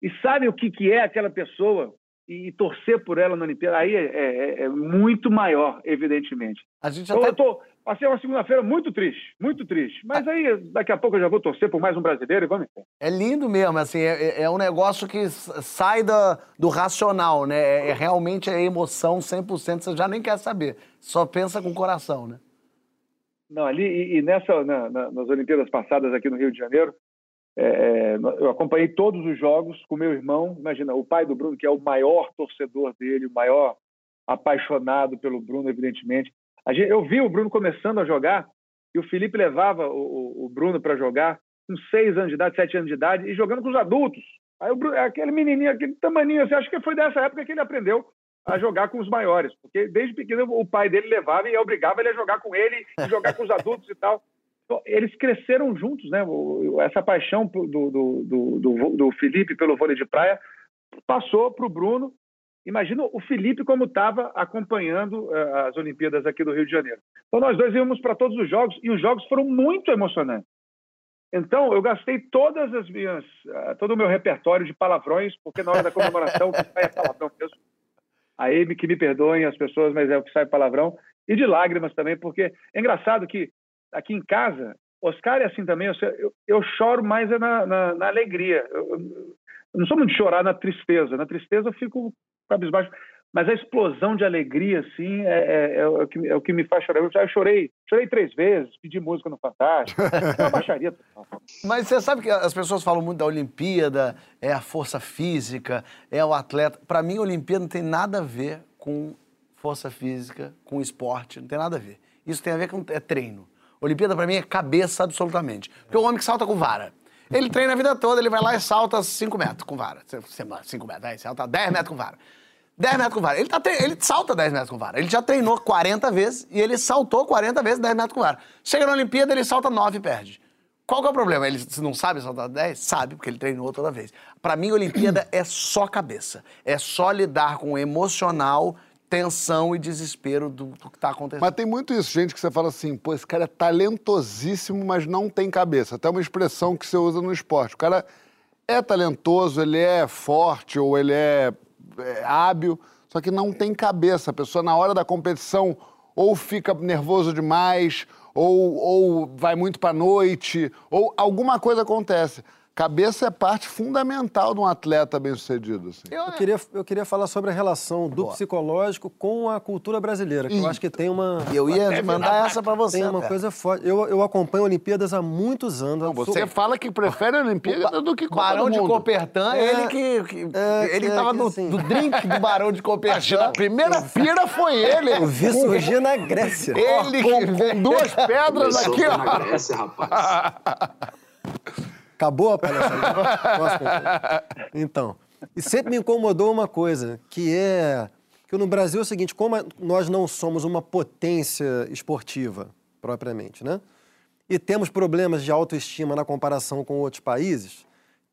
e sabe o que que é aquela pessoa e, torcer por ela na Olimpíada, aí é, é, é muito maior, evidentemente. A gente até... Eu tô, Passei uma segunda-feira muito triste, muito triste. Mas aí, daqui a pouco eu já vou torcer por mais um brasileiro e vamos É lindo mesmo, assim, é, é, é um negócio que sai da, do racional, né? É, é realmente a emoção 100%, você já nem quer saber. Só pensa com o coração, né? Não, ali, e, e nessa, na, na, nas Olimpíadas passadas aqui no Rio de Janeiro, é, é eu acompanhei todos os jogos com meu irmão. Imagina, o pai do Bruno, que é o maior torcedor dele, o maior apaixonado pelo Bruno, evidentemente. Gente, eu vi o Bruno começando a jogar e o Felipe levava o, o Bruno para jogar com seis anos de idade, sete anos de idade e jogando com os adultos. Aí Bruno, aquele menininho, aquele tamaninho, assim, acho que foi dessa época que ele aprendeu a jogar com os maiores, porque desde pequeno o pai dele levava e obrigava ele a jogar com ele jogar com os adultos e tal. Então, eles cresceram juntos, né? Essa paixão do, do, do, do Felipe pelo vôlei de praia passou para o Bruno Imagina o Felipe como estava acompanhando uh, as Olimpíadas aqui do Rio de Janeiro. Então nós dois íamos para todos os jogos e os jogos foram muito emocionantes. Então eu gastei todas as minhas, uh, todo o meu repertório de palavrões, porque na hora da comemoração sai palavrão mesmo. Aí que me perdoem as pessoas, mas é o que sai palavrão e de lágrimas também, porque é engraçado que aqui em casa Oscar é assim também. Eu, eu, choro mais é na, na, na alegria. Eu, eu, não sou muito chorar na tristeza. Na tristeza eu fico cabisbaixo. Mas a explosão de alegria, assim, é, é, é, o, que, é o que me faz chorar. Eu já chorei, chorei três vezes, pedi música no Fantástico. É uma baixaria. Mas você sabe que as pessoas falam muito da Olimpíada, é a força física, é o atleta. Para mim, a Olimpíada não tem nada a ver com força física, com esporte, não tem nada a ver. Isso tem a ver com é treino. Olimpíada pra mim é cabeça absolutamente. Porque o homem que salta com vara. Ele treina a vida toda, ele vai lá e salta 5 metros com vara. 5 metros, aí salta 10 metros com vara. 10 metros com vara. Ele, tá tre- ele salta 10 metros com vara. Ele já treinou 40 vezes e ele saltou 40 vezes 10 metros com vara. Chega na Olimpíada, ele salta 9 e perde. Qual que é o problema? Ele não sabe saltar 10? Sabe, porque ele treinou toda vez. Pra mim, Olimpíada é só cabeça. É só lidar com o emocional, tensão e desespero do, do que tá acontecendo. Mas tem muito isso, gente, que você fala assim, pô, esse cara é talentosíssimo, mas não tem cabeça. Até uma expressão que você usa no esporte. O cara é talentoso, ele é forte ou ele é, é hábil, só que não tem cabeça. A pessoa, na hora da competição, ou fica nervoso demais, ou, ou vai muito pra noite, ou alguma coisa acontece. Cabeça é parte fundamental de um atleta bem-sucedido. Assim. Eu queria, eu queria falar sobre a relação do psicológico com a cultura brasileira, que eu acho que tem uma. Eu ia mandar essa pra você. Tem uma até. coisa forte. Eu, eu acompanho Olimpíadas há muitos anos. Você fala que prefere a Olimpíada do que Copa Barão do de. Copertã, É. ele que. que- É, ele que- tava que no, assim. no drink do Barão de Copertã. a primeira pira foi ele. Eu vi surgir na Grécia. Ele com, com duas pedras Começou aqui, foi na ó. Grécia, rapaz. Acabou a palhaçada? Então, e sempre me incomodou uma coisa, que é que no Brasil é o seguinte, como nós não somos uma potência esportiva, propriamente, né? E temos problemas de autoestima na comparação com outros países,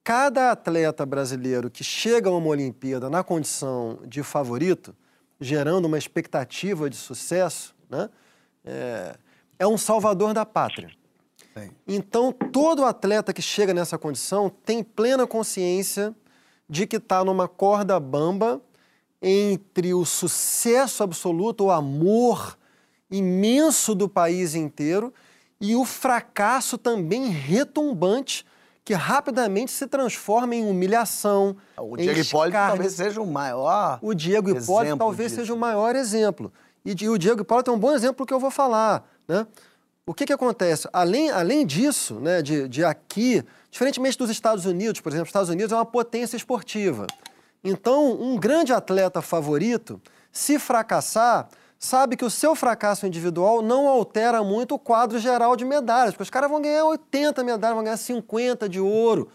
cada atleta brasileiro que chega a uma Olimpíada na condição de favorito, gerando uma expectativa de sucesso, né? é, é um salvador da pátria. Então, todo atleta que chega nessa condição tem plena consciência de que está numa corda bamba entre o sucesso absoluto, o amor imenso do país inteiro e o fracasso também retumbante que rapidamente se transforma em humilhação, O Diego Hipólito talvez seja o maior. O Diego Hipólito talvez disso. seja o maior exemplo. E, o Diego Hipólito é um bom exemplo que eu vou falar. Né? O que, que acontece? Além, além disso, né, de, de aqui, diferentemente dos Estados Unidos, por exemplo, os Estados Unidos é uma potência esportiva. Então, um grande atleta favorito, se fracassar, sabe que o seu fracasso individual não altera muito o quadro geral de medalhas, porque os caras vão ganhar 80 medalhas, vão ganhar 50 de ouro.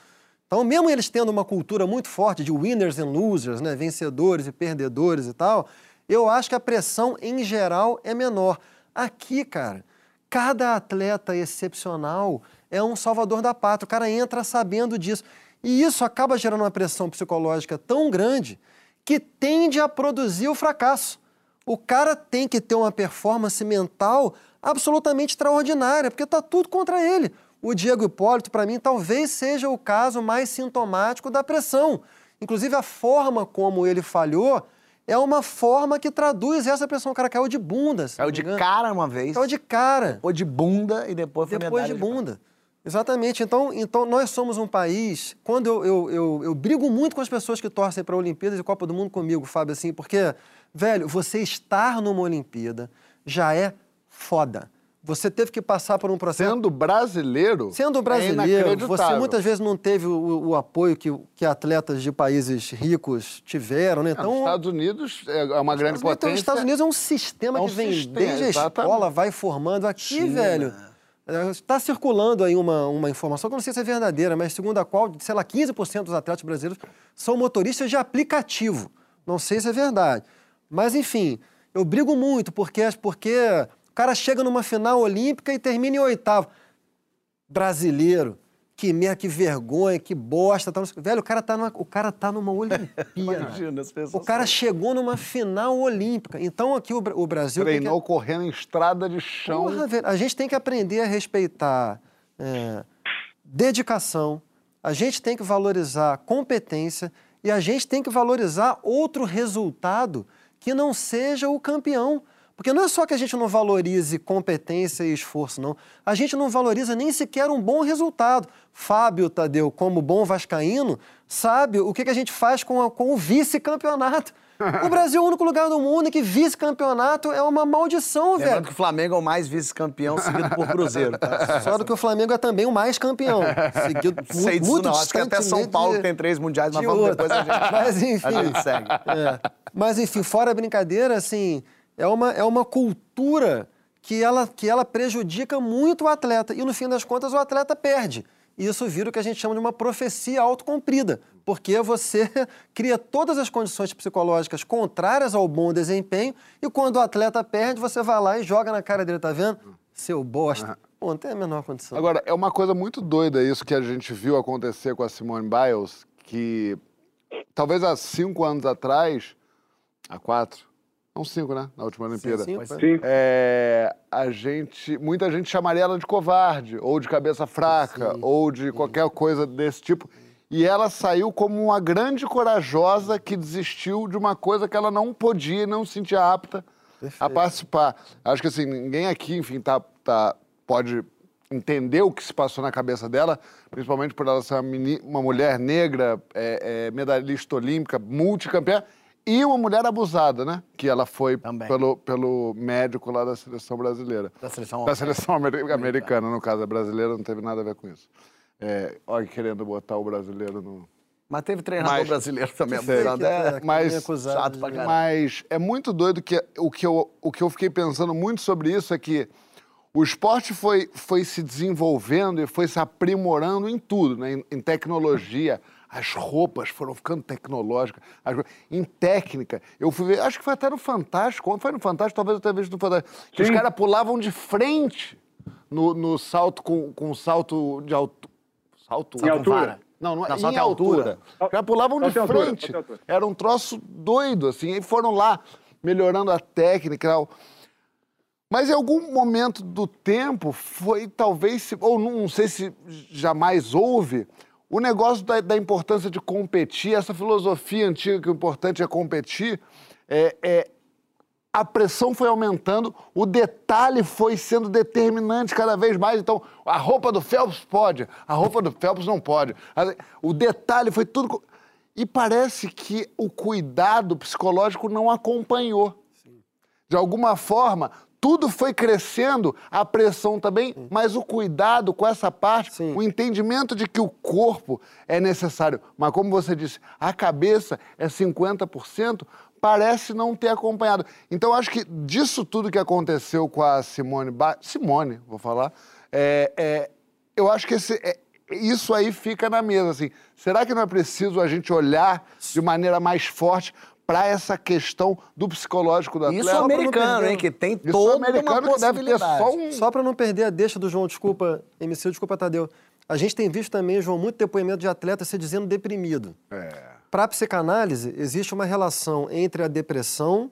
Então, mesmo eles tendo uma cultura muito forte de winners and losers, né, vencedores e perdedores e tal, eu acho que a pressão em geral é menor. Aqui, cara, cada atleta excepcional é um salvador da pátria. O cara entra sabendo disso. E isso acaba gerando uma pressão psicológica tão grande que tende a produzir o fracasso. O cara tem que ter uma performance mental absolutamente extraordinária, porque está tudo contra ele. O Diego Hipólito, para mim, talvez seja o caso mais sintomático da pressão. Inclusive, a forma como ele falhou é uma forma que traduz essa pressão. O cara caiu de bunda. Caiu de cara uma vez. Caiu de cara. Ou de bunda e depois foi Depois de bunda. Exatamente. Então, então, nós somos um país. Quando eu, eu, eu, eu brigo muito com as pessoas que torcem para Olimpíadas e Copa do Mundo comigo, Fábio, assim, porque, velho, você estar numa Olimpíada já é foda. Você teve que passar por um processo. Sendo brasileiro. Sendo é brasileiro, você inacreditável. muitas vezes não teve o, o apoio que, que atletas de países ricos tiveram, né? Então, Os Estados Unidos é uma grande então, potência. os Estados Unidos é um sistema É um que vem sistema, desde a exatamente. escola, vai formando. Aqui, China. velho, está circulando aí uma, uma informação que eu não sei se é verdadeira, mas segundo a qual, sei lá, 15% dos atletas brasileiros são motoristas de aplicativo. Não sei se é verdade. Mas, enfim, eu brigo muito porque, porque cara chega numa final olímpica e termina em oitavo. Brasileiro. Que merda, que vergonha, que bosta. Tá no- Velho, o cara tá numa, o cara tá numa Olimpíada. Imagina, as pessoas O cara chegou numa final olímpica. Então aqui o, o Brasil tem que... Treinou correndo em estrada de chão. Porra, velho, a gente tem que aprender a respeitar é, dedicação, a gente tem que valorizar competência e a gente tem que valorizar outro resultado que não seja o campeão. Porque não é só que a gente não valorize competência e esforço, não. A gente não valoriza nem sequer um bom resultado. Fábio Tadeu, como bom vascaíno, sabe o que, que a gente faz com, a- com o vice-campeonato. O Brasil é o único lugar do mundo em que vice-campeonato é uma maldição, Lembrando velho. que o Flamengo é o mais vice-campeão, seguido por Cruzeiro, tá? Só do que o Flamengo é também o mais campeão. Seguido Sei muito, disso muito não, acho que até São Paulo de- tem três mundiais, mas de vamos depois a gente, Mas enfim. a gente segue. É. Mas enfim, fora a brincadeira, assim, é uma, é uma cultura que ela, que ela prejudica muito o atleta. E no fim das contas, o atleta perde. E isso vira o que a gente chama de uma profecia autocumprida, porque você cria todas as condições psicológicas contrárias ao bom desempenho, e quando o atleta perde, você vai lá e joga na cara dele, tá vendo? Seu bosta. Pô, não tem a menor condição. Agora, é uma coisa muito doida isso que a gente viu acontecer com a Simone Biles, que talvez há cinco anos atrás, há quatro, não cinco, né? Na última Olimpíada. Sim. Sim. É, a gente, muita gente chamaria ela de covarde, ou de cabeça fraca, Sim. ou de qualquer coisa desse tipo. E ela saiu como uma grande corajosa que desistiu de uma coisa que ela não podia e não se sentia apta a Perfeito. participar. Acho que assim, ninguém aqui, enfim, tá, tá, pode entender o que se passou na cabeça dela, principalmente por ela ser uma, uma mulher negra, é, é, medalhista olímpica, multicampeã, e uma mulher abusada, né? Que ela foi Também. pelo, pelo médico lá da seleção brasileira. Da seleção Da seleção ameri- americana, no caso. A brasileira não teve nada a ver com isso. É, olha, querendo botar o brasileiro no. Mas teve treinador Mas- brasileiro também, abusado. que É, mas acusado chato. Mas é muito doido que o que, eu, o que eu fiquei pensando muito sobre isso é que o esporte foi, foi se desenvolvendo e foi se aprimorando em tudo, né? em, em tecnologia. As roupas foram ficando tecnológicas. as em técnica. Eu fui ver, acho que foi até no Fantástico. Foi no Fantástico, talvez eu tenha visto no Fantástico. Que os caras pulavam de frente no, no salto com, com salto de altura. Salto Em altura. vara. Não, não é Não, em altura. altura. Os caras pulavam de em altura, frente. altura. Era um troço doido, assim. E foram lá melhorando a técnica e tal. Mas em algum momento do tempo foi talvez, ou não, não sei se jamais houve, o negócio da, da importância de competir, essa filosofia antiga que o importante é competir, é, é, a pressão foi aumentando, o detalhe foi sendo determinante cada vez mais. Então, a roupa do Phelps pode, a roupa do Phelps não pode. O detalhe foi tudo. E parece que o cuidado psicológico não acompanhou. De alguma forma, tudo foi crescendo, a pressão também, mas o cuidado com essa parte, Sim. o entendimento de que o corpo é necessário. Mas, como você disse, a cabeça é 50%, parece não ter acompanhado. Então, acho que disso tudo que aconteceu com a Simone, ba... Simone, vou falar, é, é, eu acho que esse, é, isso aí fica na mesa. Assim. Será que não é preciso a gente olhar de maneira mais forte para essa questão do psicológico do atleta? Isso é americano, hein? Que tem Isso é toda uma americano que deve ter possibilidade. só um. Só para não perder a deixa do João, desculpa, MC, desculpa, Tadeu. A gente tem visto também, João, muito depoimento de atleta se dizendo deprimido. É. Para a psicanálise, existe uma relação entre a depressão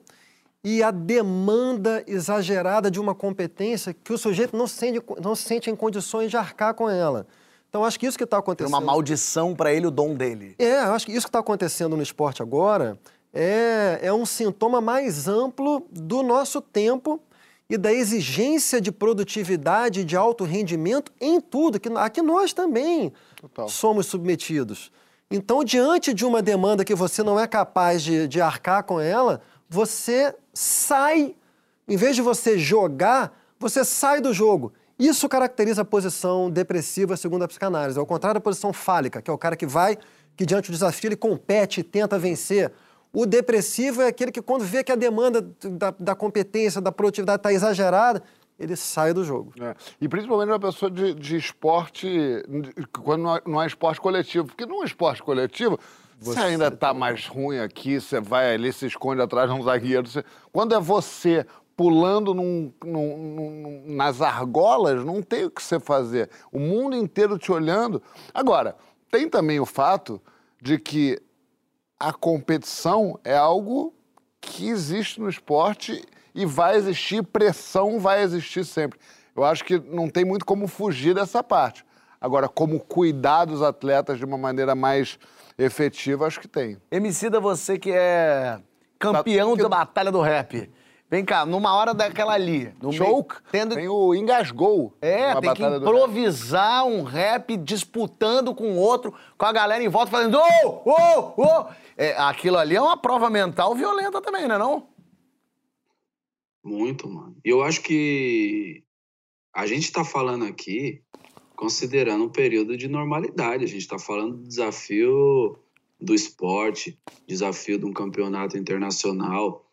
e a demanda exagerada de uma competência que o sujeito não se sente, não se sente em condições de arcar com ela. Então, acho que isso que está Tem acontecendo... uma maldição pra ele, o dom dele. É, eu acho que isso que está acontecendo no esporte agora é, é um sintoma mais amplo do nosso tempo e da exigência de produtividade, de alto rendimento em tudo, que, a que nós também Total. somos submetidos. Então, diante de uma demanda que você não é capaz de, de arcar com ela, você sai, em vez de você jogar, você sai do jogo. Isso caracteriza a posição depressiva, segundo a psicanálise. Ao contrário da posição fálica, que é o cara que vai, que diante do desafio ele compete, tenta vencer. O depressivo é aquele que, quando vê que a demanda da, da competência, da produtividade está exagerada, ele sai do jogo. É. E principalmente uma pessoa de, de esporte, de- quando não é, não é esporte coletivo. Porque num esporte coletivo, você, ainda tá mais ruim aqui, você vai ali, se esconde atrás de um zagueiro. você- Quando é você pulando num- num- num- nas argolas, não tem o que você fazer. O mundo inteiro te olhando. Agora, tem também o fato de que a competição é algo que existe no esporte e vai existir, pressão vai existir sempre. Eu acho que não tem muito como fugir dessa parte. Agora, como cuidar dos atletas de uma maneira mais efetiva, acho que tem. Emicida, você que é campeão Tá- da batalha do rap. Vem cá, numa hora daquela ali. No meio- Choke. tendo, Tem o engasgou. é, tem que improvisar um rap disputando com o outro, com a galera em volta fazendo ô, ô, ô. É, aquilo ali é uma prova mental violenta também, não é não? Muito, mano. E eu acho que a gente tá falando aqui considerando um período de normalidade. A gente tá falando do desafio do esporte, desafio de um campeonato internacional.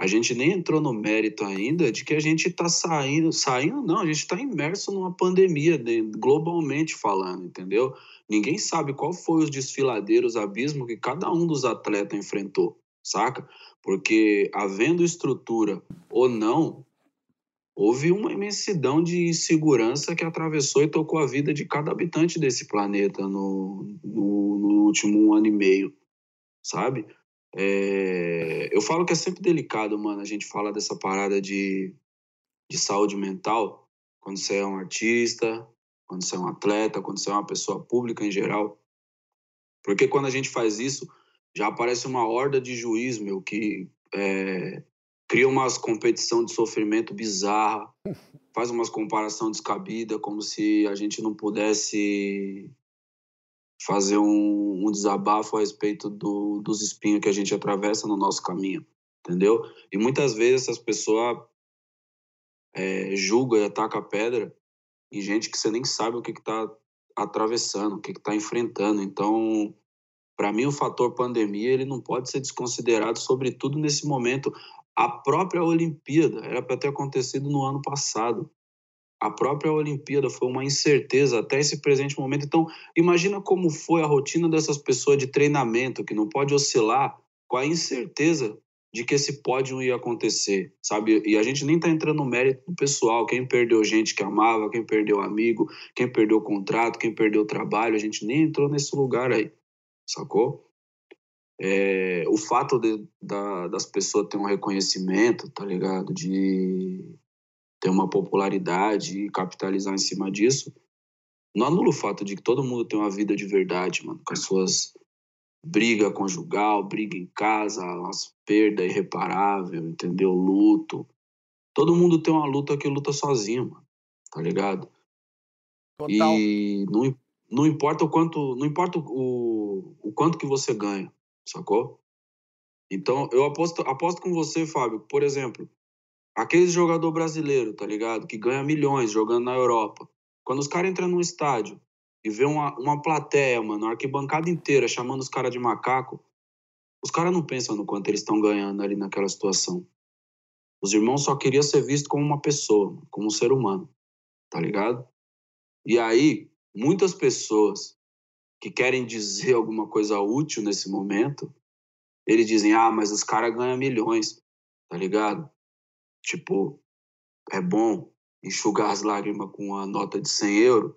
A gente nem entrou no mérito ainda de que a gente tá saindo, saindo não, a gente tá imerso numa pandemia, de- globalmente falando, entendeu? Ninguém sabe qual foi os desfiladeiros, abismo que cada um dos atletas enfrentou, saca? Porque havendo estrutura ou não, houve uma imensidão de insegurança que atravessou e tocou a vida de cada habitante desse planeta no, no, no último ano e meio, sabe? É, eu falo que é sempre delicado, mano, a gente fala dessa parada de, de saúde mental quando você é um artista, quando você é um atleta, quando você é uma pessoa pública em geral. Porque quando a gente faz isso, já aparece uma horda de juiz, meu, que é, cria umas competição de sofrimento bizarra, faz umas comparação descabida, como se a gente não pudesse fazer um, um desabafo a respeito do, dos espinhos que a gente atravessa no nosso caminho, entendeu? E muitas vezes essas pessoas é, julgam e atacam a pedra em gente que você nem sabe o que está atravessando, o que está enfrentando. Então, para mim, o fator pandemia ele não pode ser desconsiderado, sobretudo nesse momento. A própria Olimpíada era para ter acontecido no ano passado. A própria Olimpíada foi uma incerteza até esse presente momento. Então, imagina como foi a rotina dessas pessoas de treinamento, que não pode oscilar com a incerteza de que esse pódio ia acontecer, sabe? E a gente nem tá entrando no mérito do pessoal, quem perdeu gente que amava, quem perdeu amigo, quem perdeu contrato, quem perdeu trabalho, a gente nem entrou nesse lugar aí, sacou? É, o fato de, da, das pessoas terem um reconhecimento, tá ligado? De ter uma popularidade e capitalizar em cima disso, não anula o fato de que todo mundo tem uma vida de verdade, mano, com as suas briga conjugal, briga em casa, perda irreparável, entendeu? Luto. Todo mundo tem uma luta que luta sozinho, mano, tá ligado? Total. E não, não importa o quanto, não importa o, o quanto que você ganha, sacou? Então, eu aposto, aposto com você, Fábio, por exemplo, aquele jogador brasileiro, tá ligado? Que ganha milhões jogando na Europa. Quando os caras entram num estádio e vê uma, uma plateia, mano, uma arquibancada inteira chamando os caras de macaco, os caras não pensam no quanto eles estão ganhando ali naquela situação. Os irmãos só queriam ser vistos como uma pessoa, como um ser humano, tá ligado? E aí, muitas pessoas que querem dizer alguma coisa útil nesse momento, eles dizem, ah, mas os caras ganham milhões, tá ligado? Tipo, é bom enxugar as lágrimas com uma nota de 100 euros,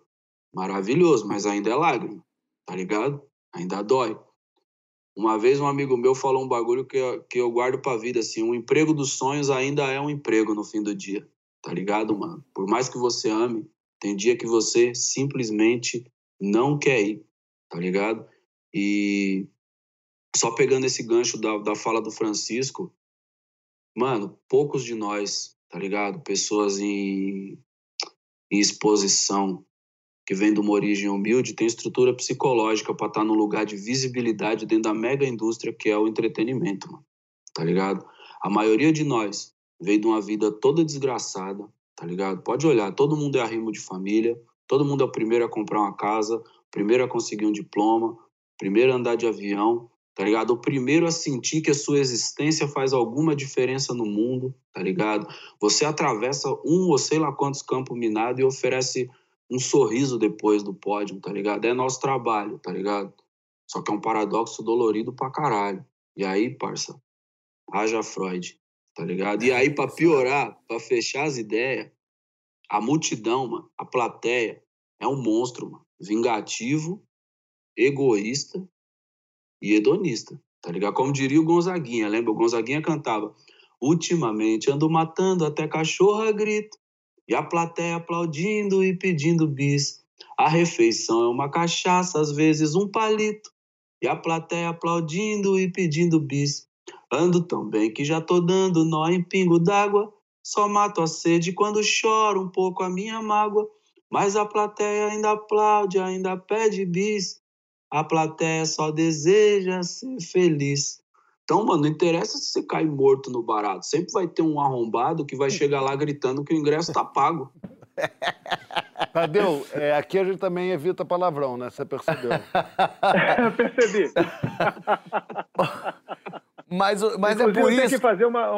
maravilhoso, mas ainda é lágrima, tá ligado? Ainda dói. Uma vez um amigo meu falou um bagulho que eu, que eu guardo pra vida, assim, um emprego dos sonhos ainda é um emprego no fim do dia, tá ligado, mano? Por mais que você ame, tem dia que você simplesmente não quer ir, tá ligado? E só pegando esse gancho da, da fala do Francisco, mano, poucos de nós, tá ligado? Pessoas em, em exposição, que vem de uma origem humilde, tem estrutura psicológica para estar num lugar de visibilidade dentro da mega indústria que é o entretenimento, mano. Tá ligado? A maioria de nós veio de uma vida toda desgraçada, tá ligado? Pode olhar, todo mundo é arrimo de família, todo mundo é o primeiro a comprar uma casa, primeiro a conseguir um diploma, primeiro a andar de avião, tá ligado? O primeiro a sentir que a sua existência faz alguma diferença no mundo, tá ligado? Você atravessa um ou sei lá quantos campos minados e oferece um sorriso depois do pódio, tá ligado? É nosso trabalho, tá ligado? Só que é um paradoxo dolorido pra caralho. E aí, parça, haja Freud, tá ligado? E aí, pra piorar, pra fechar as ideias, a multidão, mano, a plateia, é um monstro, mano. Vingativo, egoísta e hedonista, tá ligado? Como diria o Gonzaguinha, lembra? O Gonzaguinha cantava Ultimamente ando matando até cachorro grito e a plateia aplaudindo e pedindo bis. A refeição é uma cachaça, às vezes um palito, e a plateia aplaudindo e pedindo bis. Ando tão bem que já tô dando nó em pingo d'água. Só mato a sede quando choro um pouco a minha mágoa. Mas a plateia ainda aplaude, ainda pede bis. A plateia só deseja ser feliz. Então, mano, não interessa se você cai morto no barato. Sempre vai ter um arrombado que vai chegar lá gritando que o ingresso tá pago. Tadeu, é, aqui a gente também evita palavrão, né? Você percebeu? Percebi. Mas, mas é por eu isso. que fazer uma.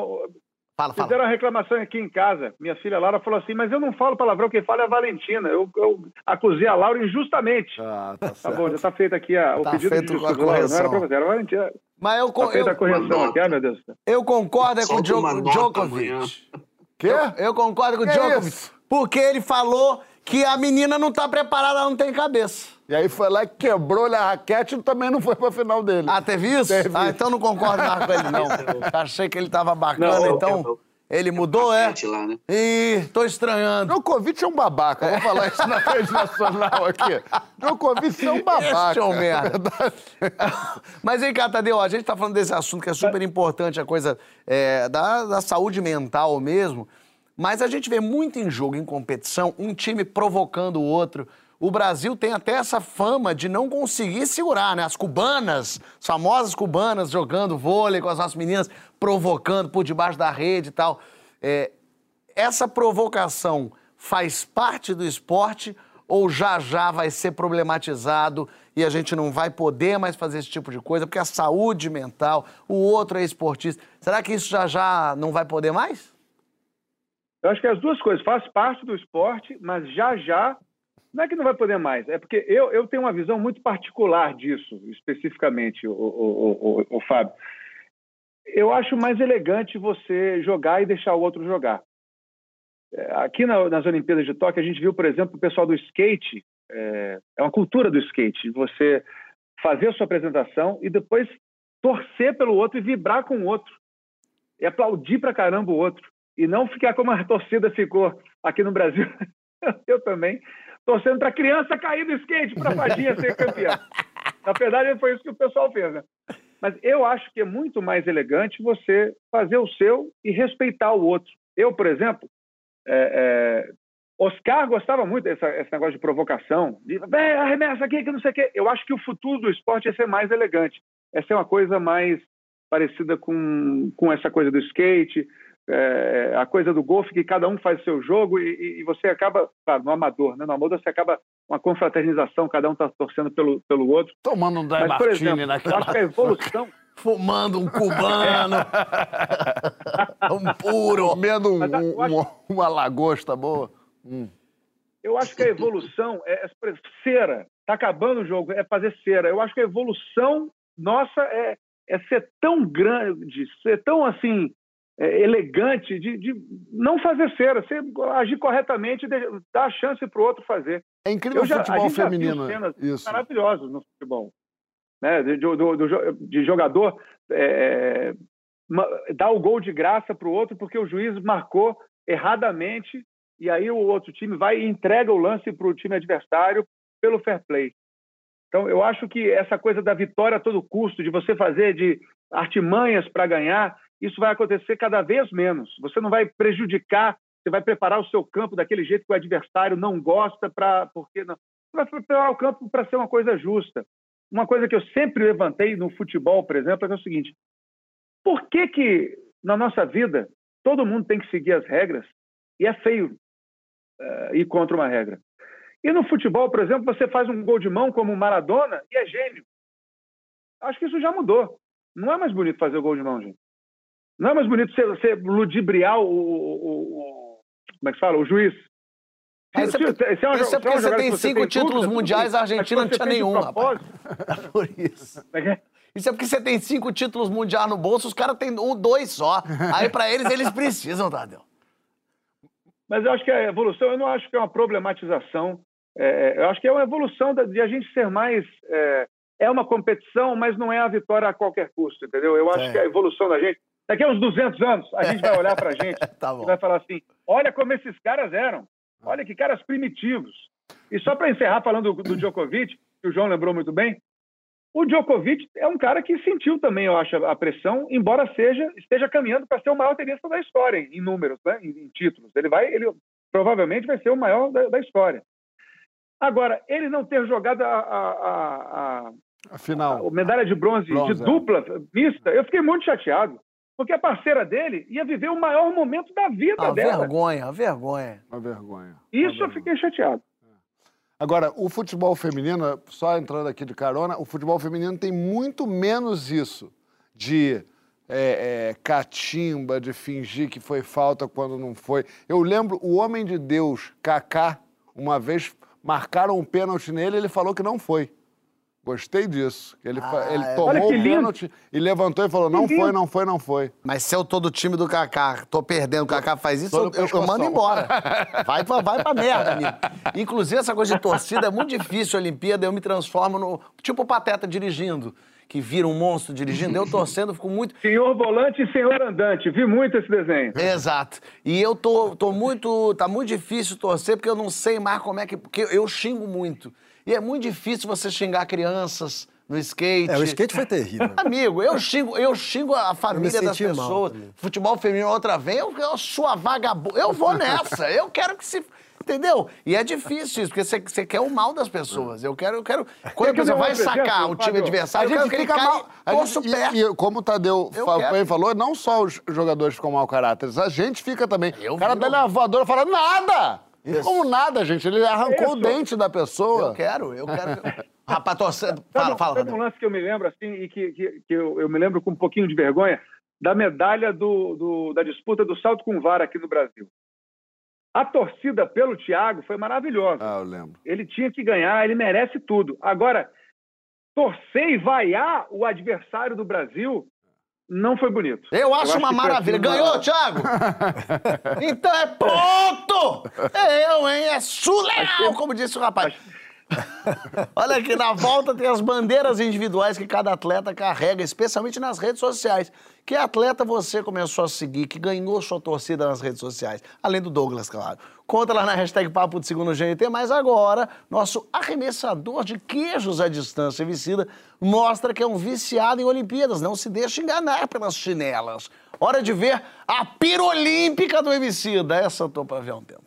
Fala, fala. Fizeram uma reclamação aqui em casa. Minha filha Laura falou assim: Mas eu não falo palavrão, quem fala é a Valentina. Eu, eu acusei a Laura injustamente. Ah, tá Tá bom, já tá feito aqui a, o Tá pedido feito de com a justiça. Laura, Não era pra você, era a Valentina. Mas eu, Tá feita a eu, correção aqui, ai meu Deus. do céu. eu concordo é com o Djokovic. Quê? Eu concordo com o Djokovic. isso? Porque ele falou que a menina não tá preparada, ela não tem cabeça. E aí foi lá e quebrou-lhe a raquete e também não foi pra final dele. Ah, teve isso? Teve Ah, então não concordo mais com ele, não. Achei que ele tava bacana, Não, então. eu- Ele mudou, é? Lá, né? Ih, tô estranhando. Djokovic é um babaca, vou falar isso na rede nacional aqui. Djokovic é um babaca. Esse é um merda. Mas vem cá, Tadeu, a gente tá falando desse assunto que é super importante, a coisa é, da, da saúde mental mesmo. Mas a gente vê muito em jogo, em competição, um time provocando o outro. O Brasil tem até essa fama de não conseguir segurar, né? As cubanas, as famosas cubanas jogando vôlei com as nossas meninas, provocando por debaixo da rede e tal. É, essa provocação faz parte do esporte ou já já vai ser problematizado e a gente não vai poder mais fazer esse tipo de coisa porque a saúde mental, o outro é esportista. Será que isso já já não vai poder mais? Eu acho que as duas coisas faz parte do esporte, mas já já não é que não vai poder mais, é porque eu, eu tenho uma visão muito particular disso, especificamente, o, o, o, o Fábio. Eu acho mais elegante você jogar e deixar o outro jogar. É, Aqui na- nas Olimpíadas de Tóquio, a gente viu, por exemplo, o pessoal do skate, é, é uma cultura do skate, você fazer a sua apresentação e depois torcer pelo outro e vibrar com o outro. E aplaudir pra caramba o outro e não ficar como a torcida ficou aqui no Brasil. Eu também, torcendo para criança cair do skate, para a Fadinha ser campeã. Na verdade, foi isso que o pessoal fez, né? Mas eu acho que é muito mais elegante você fazer o seu e respeitar o outro. Eu, por exemplo, é, é, Oscar gostava muito desse esse negócio de provocação, de "Vem, arremessa aqui, que não sei o quê. Eu acho que o futuro do esporte é ser mais elegante, é ser uma coisa mais parecida com, com essa coisa do skate, é, a coisa do golfe, que cada um faz o seu jogo e, e- você acaba, claro, no amador, né? No amador você acaba uma confraternização, cada um está torcendo pelo, pelo outro. Tomando um Mas, por Martini exemplo, naquela... acho que a evolução, Fumando um cubano, um puro. Comendo um, um- acho- uma, uma lagosta boa. Hum. eu acho que a evolução é, é cera, está acabando o jogo, é fazer cera. Eu acho que a evolução nossa é, é ser tão grande, ser tão assim é, elegante de, de não fazer cera, ser, agir corretamente e dar a chance para o outro fazer. É incrível o Eu já, a futebol feminino. cenas Isso. maravilhosas no futebol. Né? De, do- do- de jogador é, ma- dar o gol de graça para o outro porque o juiz marcou erradamente e aí o outro time vai e entrega o lance para o time adversário pelo fair play. Então, eu acho que essa coisa da vitória a todo custo, de você fazer de artimanhas para ganhar, isso vai acontecer cada vez menos. Você não vai prejudicar, você vai preparar o seu campo daquele jeito que o adversário não gosta, para porque não. Você vai preparar o campo para ser uma coisa justa. Uma coisa que eu sempre levantei no futebol, por exemplo, é, é o seguinte: por que, que na nossa vida todo mundo tem que seguir as regras e é feio eh, ir contra uma regra? E no futebol, por exemplo, você faz um gol de mão como o Maradona e é gênio. Acho que isso já mudou. Não é mais bonito fazer o gol de mão, gente. Não é mais bonito você, você ludibriar o, o- o- Como é que se fala? O juiz. Isso é uma- isso é porque você jogada tem cinco tem títulos dúvida, mundiais, a Argentina não tinha nenhum, rapaz. Por isso. é é? Isso é porque você tem cinco títulos mundiais no bolso, os caras têm um, dois só. Aí pra eles, eles precisam, Tadeu. Mas eu acho que a evolução, eu não acho que é uma problematização. É, eu acho que é uma evolução da- de a gente ser mais. É, é uma competição, mas não é a vitória a qualquer custo, entendeu? Eu acho É. que a evolução da gente. Daqui a uns 200 anos, a gente vai olhar para a gente Tá e vai falar assim: olha como esses caras eram. Olha que caras primitivos. E só para encerrar falando do, do Djokovic, que o João lembrou muito bem, O Djokovic é um cara que sentiu também, eu acho, a pressão, embora seja esteja caminhando para ser o maior tenista da história em números, né? em, em, títulos. Ele vai, ele provavelmente vai ser o maior da, da história. Agora, ele não ter jogado a, a, a, a medalha de bronze, bronze de é. dupla mista, eu fiquei muito chateado. Porque a parceira dele ia viver o maior momento da vida a dela. Vergonha, a vergonha. A vergonha. Isso a vergonha. eu fiquei chateado. Agora, o futebol feminino, só entrando aqui de carona, o futebol feminino tem muito menos isso de é, é, catimba, de fingir que foi falta quando não foi. Eu lembro o homem de Deus, Kaká, uma vez marcaram um pênalti nele, ele falou que não foi. Gostei disso. Ele, ah, ele é. tomou o pênalti e levantou e falou: não foi, não foi, não foi. Mas se eu tô do time do Kaká, tô perdendo, o Kaká faz isso, eu, eu, eu, mando embora. vai, pra, vai pra merda, amigo. Inclusive, essa coisa de torcida é muito difícil, a Olimpíada, eu me transformo no. Tipo o Pateta dirigindo. Que vira um monstro dirigindo, eu torcendo, fico muito. Senhor volante e senhor andante, vi muito esse desenho. Exato. E eu tô, tô muito. Tá muito difícil torcer, porque eu não sei mais como é que. Porque eu xingo muito. E é muito difícil você xingar crianças no skate. É, o skate foi terrível. Amigo, eu xingo, eu xingo a família das pessoas. Futebol feminino outra vez, eu, eu sua vagabunda. Eu vou nessa. eu quero que se. Entendeu? E é difícil isso, porque você, quer o mal das pessoas. Eu quero, eu quero. Quando a pessoa vai sacar o time adversário, a gente fica mal. Posso e, e, como o Tadeu falou, não só os jogadores ficam mau caráter, a gente fica também. Eu o cara dá uma voadora e fala: nada! Isso. Como nada, gente. Ele arrancou Isso. o dente da pessoa. Eu quero, eu quero. Rapaz, torcendo. Fala, fala. Sabe um lance que eu me lembro, assim, e que, que, que eu, eu, me lembro com um pouquinho de vergonha, da medalha do, do, da disputa do salto com vara aqui no Brasil. A torcida pelo Thiago foi maravilhosa. Ah, eu lembro. Ele tinha que ganhar, ele merece tudo. Agora, torcer e vaiar o adversário do Brasil não foi bonito. Eu acho, eu uma maravilha. Ganhou, uma... Thiago? então é ponto! É eu, hein? É surreal, como disse o rapaz. Olha aqui, na volta tem as bandeiras individuais que cada atleta carrega, especialmente nas redes sociais. Que atleta você começou a seguir, que ganhou sua torcida nas redes sociais? Além do Douglas, claro. Conta lá na hashtag Papo de Segundo GNT, mas agora, nosso arremessador de queijos à distância Emicida mostra que é um viciado em Olimpíadas. Não se deixe enganar pelas chinelas. Hora de ver a pira olímpica do Emicida. Essa eu tô pra ver há um tempo.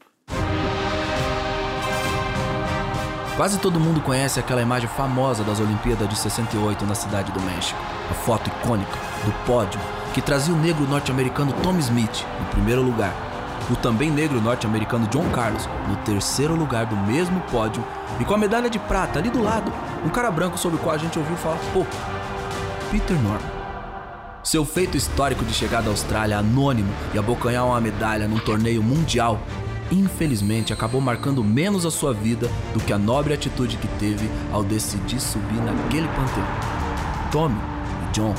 Quase todo mundo conhece aquela imagem famosa das Olimpíadas de 68 na cidade do México. A foto icônica do pódio que trazia o negro norte-americano Tom Smith no primeiro lugar, o também negro norte-americano John Carlos no terceiro lugar do mesmo pódio e com a medalha de prata ali do lado, um cara branco sobre o qual a gente ouviu falar pouco, Peter Norman. Seu feito histórico de chegar da Austrália anônimo e abocanhar uma medalha num torneio mundial infelizmente acabou marcando menos a sua vida do que a nobre atitude que teve ao decidir subir naquele panteão. Tommy e John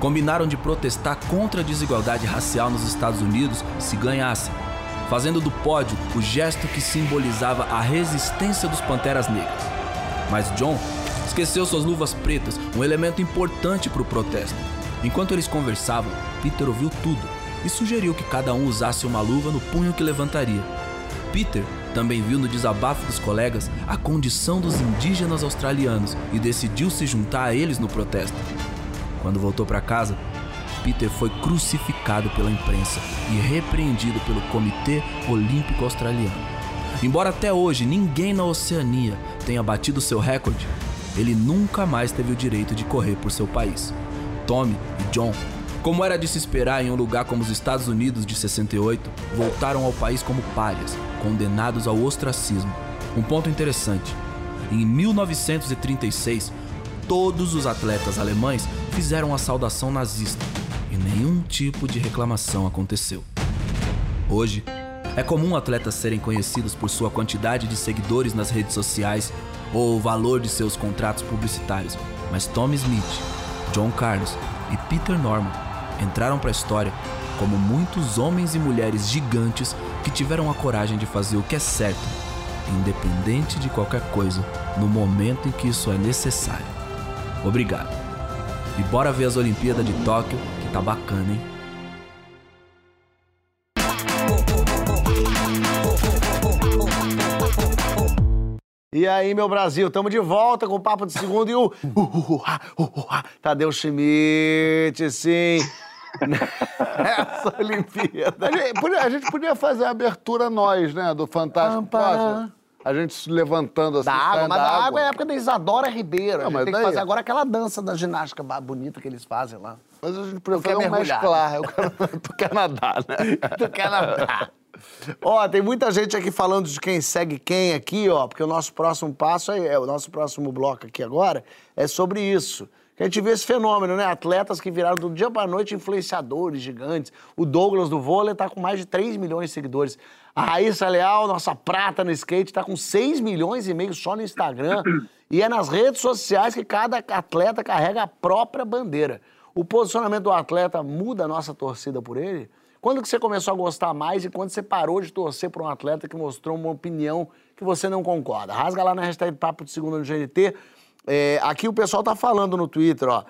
combinaram de protestar contra a desigualdade racial nos Estados Unidos se ganhassem, fazendo do pódio o gesto que simbolizava a resistência dos Panteras Negras. Mas John esqueceu suas luvas pretas, um elemento importante para o protesto. Enquanto eles conversavam, Peter ouviu tudo e sugeriu que cada um usasse uma luva no punho que levantaria. Peter também viu no desabafo dos colegas a condição dos indígenas australianos e decidiu se juntar a eles no protesto. Quando voltou para casa, Peter foi crucificado pela imprensa e repreendido pelo Comitê Olímpico Australiano. Embora até hoje ninguém na Oceania tenha batido seu recorde, ele nunca mais teve o direito de correr por seu país. Tommy e John como era de se esperar em um lugar como os Estados Unidos de 68, voltaram ao país como párias, condenados ao ostracismo. Um ponto interessante: em 1936, todos os atletas alemães fizeram a saudação nazista e nenhum tipo de reclamação aconteceu. Hoje, é comum atletas serem conhecidos por sua quantidade de seguidores nas redes sociais ou o valor de seus contratos publicitários, mas Tommy Smith, John Carlos e Peter Norman entraram para a história como muitos homens e mulheres gigantes que tiveram a coragem de fazer o que é certo, independente de qualquer coisa, no momento em que isso é necessário. Obrigado. E bora ver as Olimpíadas de Tóquio, que tá bacana, hein? E aí, meu Brasil, estamos de volta com o Papo de Segundo e o... Tadeu Schmidt, sim. Essa Olimpíada. A gente, podia, a gente podia fazer a abertura nós, né? Do Fantástico. A gente se levantando assim. Da água, mas da água, água é a época da Isadora Ribeiro. Não, a gente tem que daí- fazer agora aquela dança da ginástica bonita que eles fazem lá. Mas a gente podia fazer um mesclar. Eu quero Canadá, né? do Canadá. Ó, tem muita gente aqui falando de quem segue quem aqui, ó, porque o nosso próximo passo é, é o nosso próximo bloco aqui agora é sobre isso. Que a gente vê esse fenômeno, né? Atletas que viraram do dia pra noite influenciadores gigantes. O Douglas do vôlei tá com mais de 3 milhões de seguidores. A Raíssa Leal, nossa prata no skate, tá com 6 milhões e meio só no Instagram. E é nas redes sociais que cada atleta carrega a própria bandeira. O posicionamento do atleta muda a nossa torcida por ele? Quando que você começou a gostar mais e quando você parou de torcer por um atleta que mostrou uma opinião que você não concorda? Rasga lá na hashtag Papo de Segunda no GNT. É, aqui o pessoal tá falando no Twitter, ó.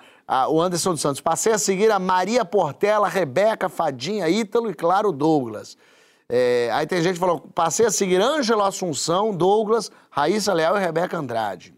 O Anderson dos Santos. Passei a seguir a Maria Portela, Rebeca, Fadinha, Ítalo e, claro, Douglas. É, aí tem gente que falou, passei a seguir Ângelo Assunção, Douglas, Raíssa Leal e Rebeca Andrade.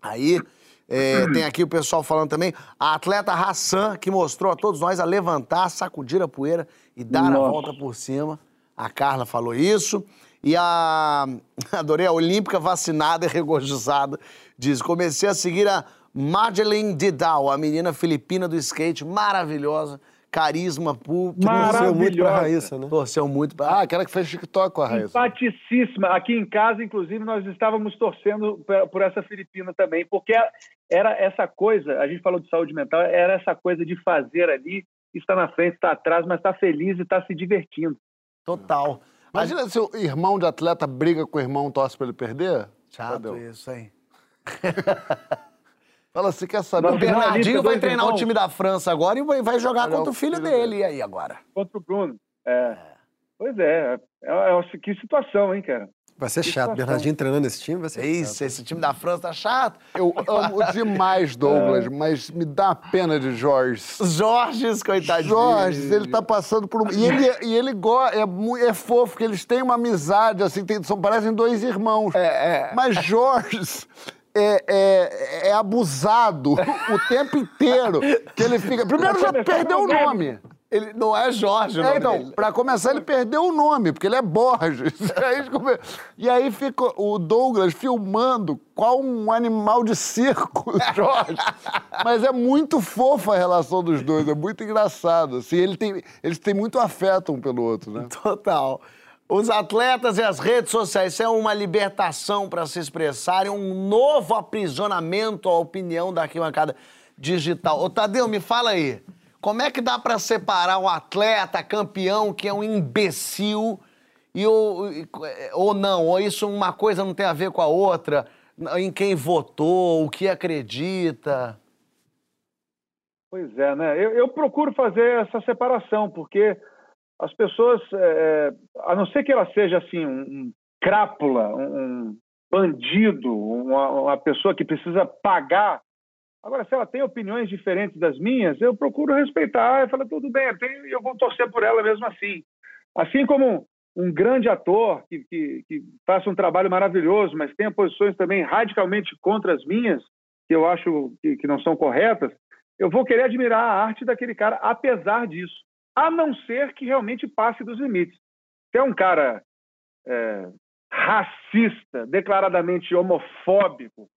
Aí é, tem aqui o pessoal falando também, a atleta Hassan, que mostrou a todos nós a levantar, sacudir a poeira e dar a Nossa. volta por cima. A Carla falou isso. E a. Adorei a Olímpica vacinada e regozijada. Diz: comecei a seguir a Madeleine Didal, a menina filipina do skate, maravilhosa, carisma público. Torceu muito pra. Raíssa, né? Torceu muito pra. Ah, aquela que fez TikTok com a Raíssa. Simpaticíssima. Aqui em casa, inclusive, nós estávamos torcendo por essa filipina também, porque era essa coisa, a gente falou de saúde mental, era essa coisa de fazer ali, estar na frente, estar atrás, mas estar feliz e estar se divertindo. Total. Imagina se o irmão de atleta briga com o irmão, torce pra ele perder. Chato Tadeu. isso, hein? Fala assim, quer saber? O Bernardinho vai treinar o time da França agora e vai- vai jogar Olha contra o filho filho dele. E aí agora? Contra o Bruno. É. Pois é, é, é- que situação, hein, cara? Vai ser Que chato. situação. Bernardinho treinando esse time vai ser Isso, chato. esse time da França tá chato. Eu amo demais Douglas, mas me dá pena de Jorge. Jorge, coitadinho. Jorge, ele tá passando por um. E ele, e ele go... é, é fofo, porque eles têm uma amizade, assim, tem- são, parecem dois irmãos. É, é. Mas Jorge é, é, é abusado o tempo inteiro. Que ele fica. Primeiro já perdeu o nome. Ele não é Jorge, o É, então, dele. pra começar, ele perdeu o nome, porque ele é Borges. E aí fica o Douglas filmando qual um animal de circo, o Jorge. Mas é muito fofa a relação dos dois, é muito engraçado. Assim, ele tem, eles têm muito afeto um pelo outro, né? Total. Os atletas e as redes sociais, isso é uma libertação para se expressarem, um novo aprisionamento à opinião da arquibancada digital. Ô, Tadeu, me fala aí, como é que dá para separar um atleta campeão que é um imbecil e o, e- ou não? Ou isso uma coisa não tem a ver com a outra? Em quem votou, o que acredita? Pois é, né? Eu, eu procuro fazer essa separação, porque as pessoas, é, a não ser que ela seja assim, um, um crápula, um, bandido, uma, uma pessoa que precisa pagar. Agora, se ela tem opiniões diferentes das minhas, eu procuro respeitar e falar, tudo bem, eu, tenho- eu vou torcer por ela mesmo assim. Assim como um grande ator que, que, que faça um trabalho maravilhoso, mas tenha posições também radicalmente contra as minhas, que eu acho que, que não são corretas, eu vou querer admirar a arte daquele cara, apesar disso. A não ser que realmente passe dos limites. Se é um cara é, racista, declaradamente homofóbico,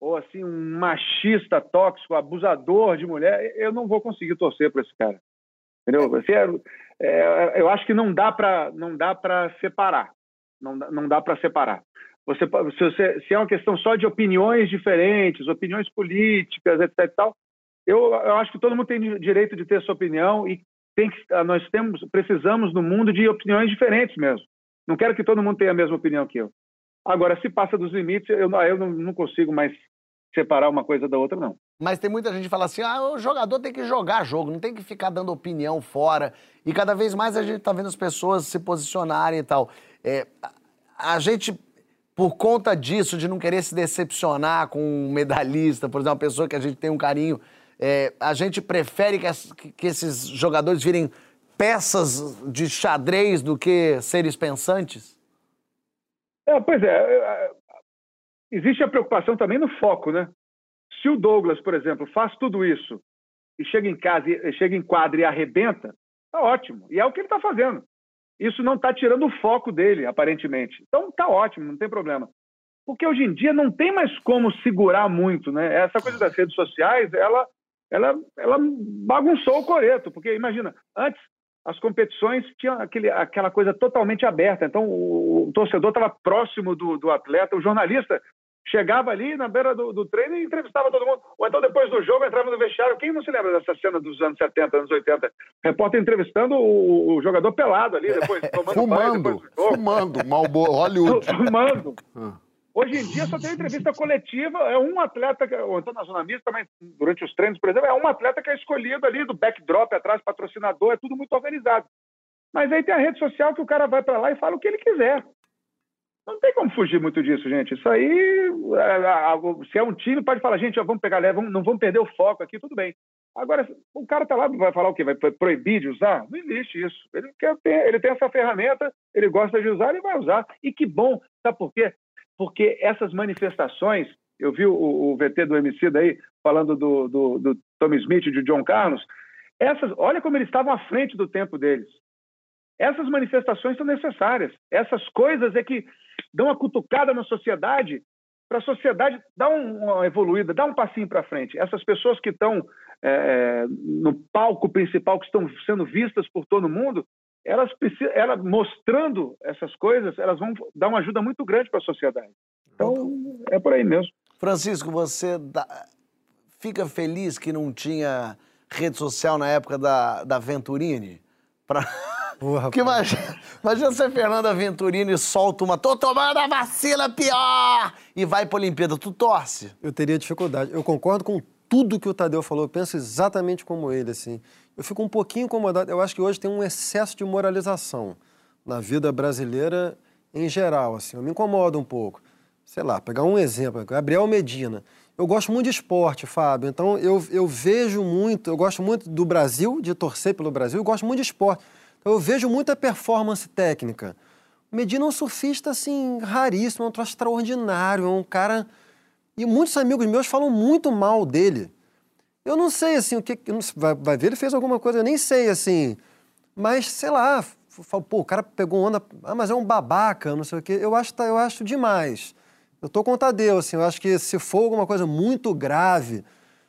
ou assim, um machista tóxico, abusador de mulher, eu não vou conseguir torcer para esse cara. Entendeu? Assim, é- é, eu acho que não dá para não dá para separar. Não, dá- não dá para separar. Você, se, você- se é uma questão só de opiniões diferentes, opiniões políticas, etc. tal, eu, eu acho que todo mundo tem di- direito de ter sua opinião e tem que, ah, nós temos, precisamos no mundo de opiniões diferentes mesmo. Não quero que todo mundo tenha a mesma opinião que eu. Agora, se passa dos limites, eu, não- eu não, não consigo mais separar uma coisa da outra, não. Mas tem muita gente que fala assim: ah, o jogador tem que jogar jogo, não tem que ficar dando opinião fora. E cada vez mais a gente tá vendo as pessoas se posicionarem e tal. É, a, a gente, por conta disso, de não querer se decepcionar com um medalhista, por exemplo, uma pessoa que a gente tem um carinho, é, a gente prefere que, as- que- esses jogadores virem peças de xadrez do que seres pensantes? É, pois é, é, existe a preocupação também no foco, né? Se o Douglas, por exemplo, faz tudo isso e chega em casa, chega em quadra e arrebenta, tá ótimo. E é o que ele está fazendo. Isso não está tirando o foco dele, aparentemente. Então tá ótimo, não tem problema. Porque hoje em dia não tem mais como segurar muito, né? Essa coisa das redes sociais, ela, ela, ela bagunçou o coreto. Porque imagina, antes as competições tinham aquele, aquela coisa totalmente aberta. Então o, o torcedor estava próximo do, do atleta, o jornalista chegava ali na beira do, do, treino e entrevistava todo mundo. Ou então, depois do jogo, entrava no vestiário. Quem não se lembra dessa cena dos anos 70, anos 80? Repórter entrevistando o, o jogador pelado ali, depois tomando fumando, banho, depois Fumando, Malboro, Hollywood. Fumando. Hoje em dia só tem entrevista coletiva, é um atleta, ou então na zona mista, mas durante os treinos, por exemplo, é um atleta que é escolhido ali do backdrop atrás, patrocinador, é tudo muito organizado. Mas aí tem a rede social que o cara vai para lá e fala o que ele quiser. Não tem como fugir muito disso, gente. Isso aí, é, se é um time, pode falar, gente, vamos pegar leve, não vamos perder o foco aqui, tudo bem. Agora, o cara tá lá, vai falar o quê? Vai proibir de usar? Não existe isso. Ele, quer ter, ele tem essa ferramenta, ele gosta de usar, ele vai usar. E que bom, sabe por quê? Porque essas manifestações, eu vi o, o VT do MC daí falando do, do, do Tommy Smith e de John Carlos, essas, olha como eles estavam à frente do tempo deles. Essas manifestações são necessárias. Essas coisas é que dão uma cutucada na sociedade para a sociedade dar uma evoluída, dar um passinho para frente. Essas pessoas que estão é, no palco principal, que estão sendo vistas por todo mundo, elas, elas mostrando essas coisas, elas vão dar uma ajuda muito grande para a sociedade. Então, é por aí mesmo. Francisco, você dá, fica feliz que não tinha rede social na época da, da Venturini? Pra... Porra, Porque imagina, imagina se a Fernanda Venturini solta uma tô tomando a vacina pior e vai pra Olimpíada. Tu torce? Eu teria dificuldade. Eu concordo com tudo que o Tadeu falou. Eu penso exatamente como ele, assim. Eu fico um pouquinho incomodado. Eu acho que hoje tem um excesso de moralização na vida brasileira em geral, assim. Eu me incomodo um pouco. Sei lá, pegar um exemplo, Gabriel Medina. Eu gosto muito de esporte, Fábio. Então eu, eu vejo muito, eu gosto muito do Brasil, de torcer pelo Brasil, eu gosto muito de esporte. Eu vejo muita performance técnica. O Medina é um surfista, assim, raríssimo, é um troço extraordinário, é um cara... E muitos amigos meus falam muito mal dele. Eu não sei, assim, o que... Vai, vai ver, ele fez alguma coisa, eu nem sei, assim... Mas, sei lá, falo, pô, o cara pegou onda... Ah, mas é um babaca, não sei o quê. Eu acho, eu acho demais. Eu tô com o Tadeu, assim, eu acho que se for alguma coisa muito grave,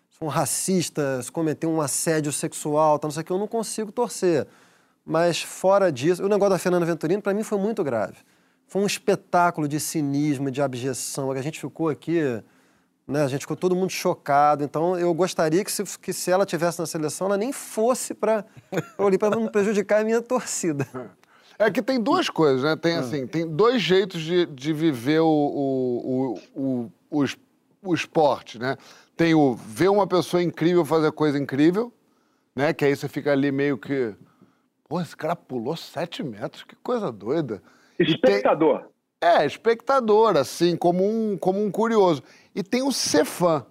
se um racista, se cometer um assédio sexual, tá, não sei o quê, eu não consigo torcer. Mas fora disso, o negócio da Fernanda Venturini para mim foi muito grave. Foi um espetáculo de cinismo, de abjeção. A gente ficou aqui, né? A gente ficou todo mundo chocado. Então eu gostaria que se, que se ela tivesse na seleção, ela nem fosse para para não prejudicar a minha torcida. É que tem duas coisas, né? Tem assim, tem dois jeitos de, de viver o, o, o, o, o esporte, né? Tem o ver uma pessoa incrível fazer coisa incrível, né? Que aí você fica ali meio que Pô, esse cara pulou sete metros, que coisa doida. Espectador. É, espectador, assim, como um, como um curioso. E tem o ser fã.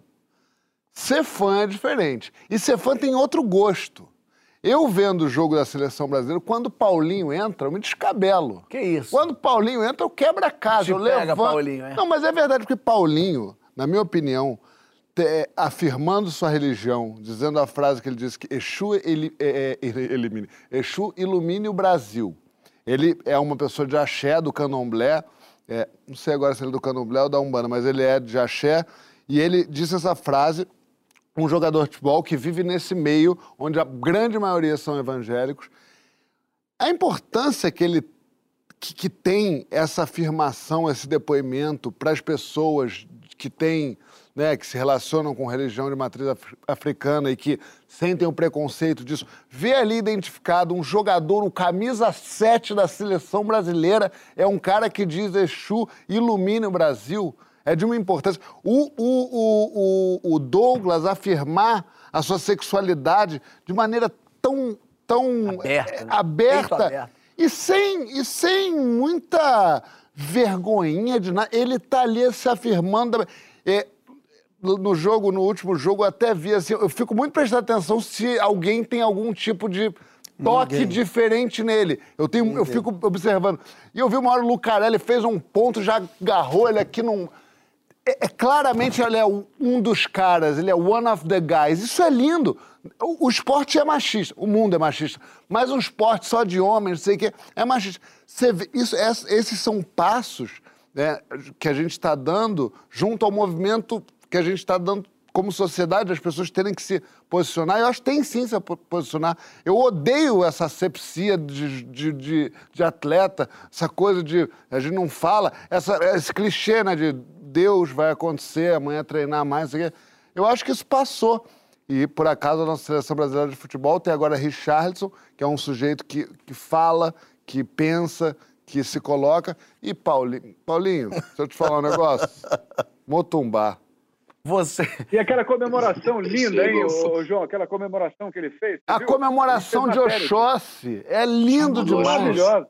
Ser fã é diferente. E ser fã tem outro gosto. Eu vendo o jogo da seleção brasileira, quando o Paulinho entra, eu me descabelo. Que isso? Quando o Paulinho entra, eu quebro a casa. Te eu pega, levanto. Paulinho, é? Não, mas é verdade, porque Paulinho, na minha opinião, te, afirmando sua religião, dizendo a frase que ele disse que Exu, ele, é, é, elimine, Exu ilumine o Brasil. Ele é uma pessoa de axé, do candomblé, é, não sei agora se ele é do candomblé ou da Umbanda, mas ele é de axé, e ele disse essa frase, um jogador de futebol que vive nesse meio, onde a grande maioria são evangélicos. A importância que ele que, que tem essa afirmação, esse depoimento para as pessoas que têm né, que se relacionam com religião de matriz af africana e que sentem o preconceito disso, vê ali identificado um jogador, o camisa 7 da seleção brasileira, é um cara que diz Exu, ilumine o Brasil. É de uma importância. O, o, o, o Douglas afirmar a sua sexualidade de maneira tão, tão aberta, é, né? aberta e, sem, e sem muita vergonhinha de nada. Ele está ali se afirmando. É, no jogo, no último jogo, eu até vi assim, eu fico muito prestando atenção se alguém tem algum tipo de toque Ninguém. diferente nele. Eu tenho, eu fico observando. E eu vi uma hora o Lucarelli fez um ponto, já agarrou ele aqui num. é, é claramente ele é um, dos caras, ele é one of the guys. Isso é lindo. O, o esporte é machista, o mundo é machista, mas um esporte só de homens, não sei o quê, é machista. Você vê, isso, es- esses são passos né, que a gente está dando junto ao movimento que a gente está dando como sociedade, as pessoas terem que se posicionar. Eu acho que tem sim se po- posicionar. Eu odeio essa asepsia de, de, de, de atleta, essa coisa de a gente não fala, essa, esse clichê né, de Deus vai acontecer, amanhã treinar mais. Eu acho que isso passou. E, por acaso, a nossa seleção brasileira de futebol tem agora Richarlison, que é um sujeito que, que fala, que pensa, que se coloca. E Paulinho, Paulinho, deixa eu te falar um negócio. Motumbá. Você. E aquela comemoração linda, hein, ô, ô, João? Aquela comemoração que ele fez. A viu? comemoração de. Oxóssi é lindo demais. Maravilhosa.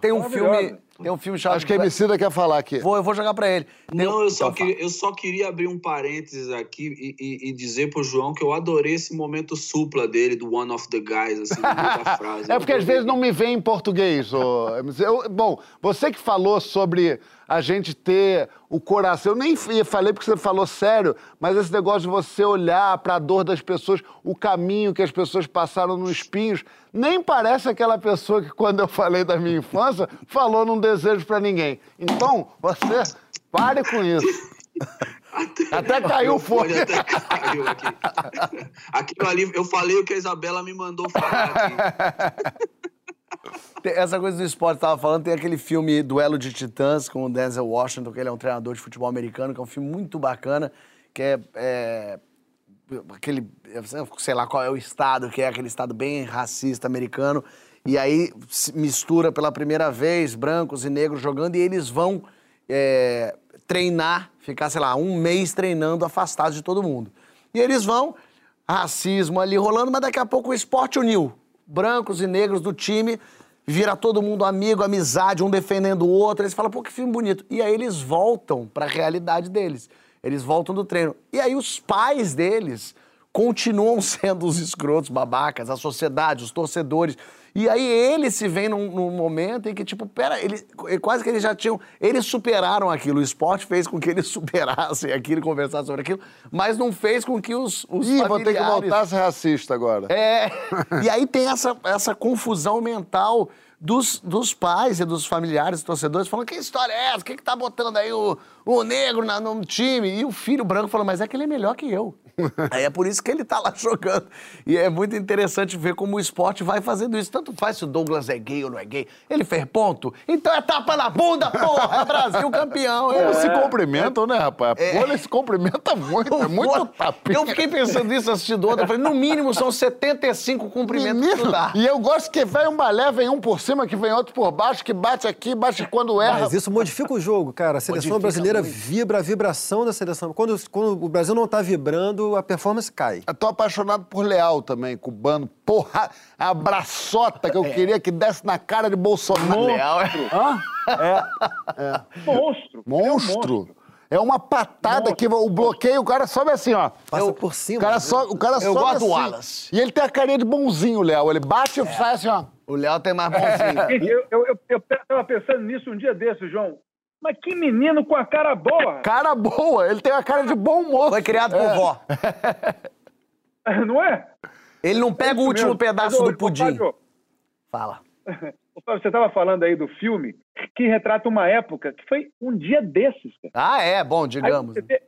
Tem um filme. Tem um filme chamado. Acho que a Emicida quer falar aqui. Vou, eu vou jogar pra ele. Tem Não, um- eu só, Então, queria, eu só queria abrir um parênteses aqui e, e- e dizer pro João que eu adorei esse momento supla dele, do One of the Guys, assim, da frase. É porque às vezes não me vem em português. ô. Eu- bom, você que falou sobre a gente ter o coração, eu nem falei porque você falou sério, mas esse negócio de você olhar para a dor das pessoas, o caminho que as pessoas passaram nos espinhos, nem parece aquela pessoa que quando eu falei da minha infância, falou num desejo para ninguém. Então, você pare com isso. Até caiu o fone. Até caiu aqui. Aquilo ali, eu falei o que a Isabela me mandou falar aqui. Essa coisa do esporte tava falando, tem aquele filme Duelo de Titãs com o Denzel Washington, que ele é um treinador de futebol americano, que é um filme muito bacana, que é, é, aquele, sei lá qual é o estado, que é aquele estado bem racista americano, e aí mistura pela primeira vez brancos e negros jogando, e eles vão é, treinar, ficar, sei lá, um mês treinando afastados de todo mundo. E eles vão, racismo ali rolando, mas daqui a pouco o esporte uniu. Brancos e negros do time, vira todo mundo amigo, amizade, um defendendo o outro. Eles falam, pô, que filme bonito. E aí eles voltam para a realidade deles. Eles voltam do treino. E aí os pais deles continuam sendo os escrotos, babacas, a sociedade, os torcedores. E aí eles se veem num, num momento em que, tipo, pera, eles, quase que eles já tinham. Eles superaram aquilo. O esporte fez com que eles superassem aquilo e conversassem sobre aquilo, mas não fez com que os, os Ih, vou ter que familiares- voltar a ser racista agora. é. E aí tem essa, essa confusão mental dos, dos pais e dos familiares, dos torcedores, falando: que história é essa? O que, que tá botando aí o, o negro na- no time? E o filho branco falando: mas é que ele é melhor que eu. aí é por isso que ele tá lá jogando. E é muito interessante ver como o esporte vai fazendo isso. Tanto faz se o Douglas é gay ou não é gay. Ele fez ponto. Então é tapa na bunda, porra! É Brasil campeão. Eles se É. cumprimentam, né, rapaz? A Folha se cumprimenta muito, é muito Pô, tapinha. Eu fiquei pensando nisso assistindo ontem. Eu falei, no mínimo são 75 cumprimentos que Menino, dá. e eu gosto que vem um balé, vem um por cima, que vem outro por baixo, que bate aqui, bate quando erra. Mas isso modifica o jogo, cara. A seleção Modifica brasileira muito. vibra a vibração da seleção. Quando, quando o Brasil não tá vibrando, a performance cai. Eu tô apaixonado por Leal também, cubano. Porra, a abraçota que eu queria que desse na cara de Bolsonaro. Leal é... Hã? Monstro. Monstro. É uma patada que o bloqueio, o cara sobe assim, ó. Passa Eu- por cima, O cara, né? so, o cara Eu sobe gosto do assim. Wallace. E ele tem a carinha de bonzinho, Léo. Ele bate e sai assim, ó. O Léo tem mais bonzinho. Eu, eu, eu, eu tava pensando nisso um dia desses, João. Mas que menino com a cara boa, Cara boa, ele tem a cara de bom moço. Foi criado por vó. não é? Ele não pega o Isso último mesmo. pedaço Mas, do pudim. Fábio, Fala. ô, Fábio, você estava falando aí do filme que retrata uma época que foi um dia desses, cara. Ah, é, bom, Aí digamos. você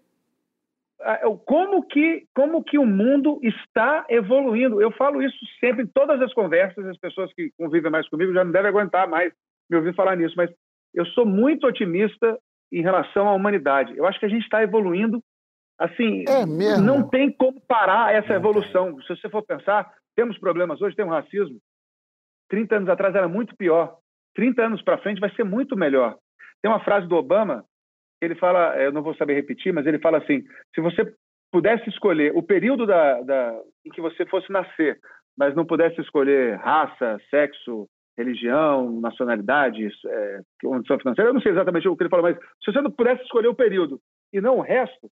Como que, como que o mundo está evoluindo? Eu falo isso sempre em todas as conversas, as pessoas que convivem mais comigo já não devem aguentar mais me ouvir falar nisso, mas eu sou muito otimista em relação à humanidade. Eu acho que a gente está evoluindo, assim, É mesmo? não tem como parar essa evolução. Se você for pensar, temos problemas hoje, tem um racismo. 30 anos atrás era muito pior. 30 anos para frente vai ser muito melhor. Tem uma frase do Obama, ele fala, eu não vou saber repetir, mas ele fala assim: se você pudesse escolher o período da, da, em que você fosse nascer, mas não pudesse escolher raça, sexo, religião, nacionalidade, é, condição financeira, eu não sei exatamente o que ele falou, mas se você não pudesse escolher o período e não o resto,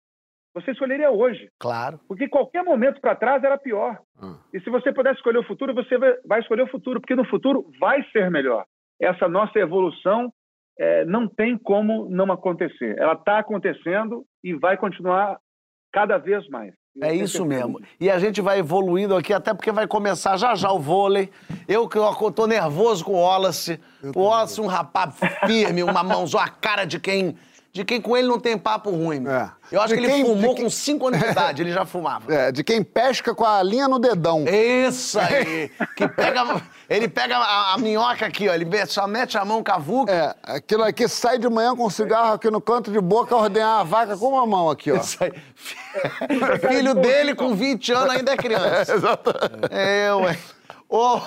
você escolheria hoje. Claro. Porque qualquer momento para trás era pior. Ah. E se você pudesse escolher o futuro, você vai vai escolher o futuro, porque no futuro vai ser melhor. Essa nossa evolução é, não tem como não acontecer. Ela está acontecendo e vai continuar cada vez mais. É isso mesmo. E a gente vai evoluindo aqui, até porque vai começar já já o vôlei. Eu que tô nervoso com o Wallace. O Wallace, um rapaz firme, uma mãozão, a cara de quem de quem com ele não tem papo ruim. É. Eu acho De que ele quem- fumou com 5 anos de idade, ele já fumava. É, de quem pesca com a linha no dedão. Isso aí! Que pega, ele pega a, a minhoca aqui, ó, ele só mete a mão cavuca. É, aquilo aqui sai de manhã com um cigarro aqui no canto de boca, ordenhar a vaca com uma mão aqui, ó. Isso aí. Filho dele com 20 anos ainda é criança. É, ué. Ô,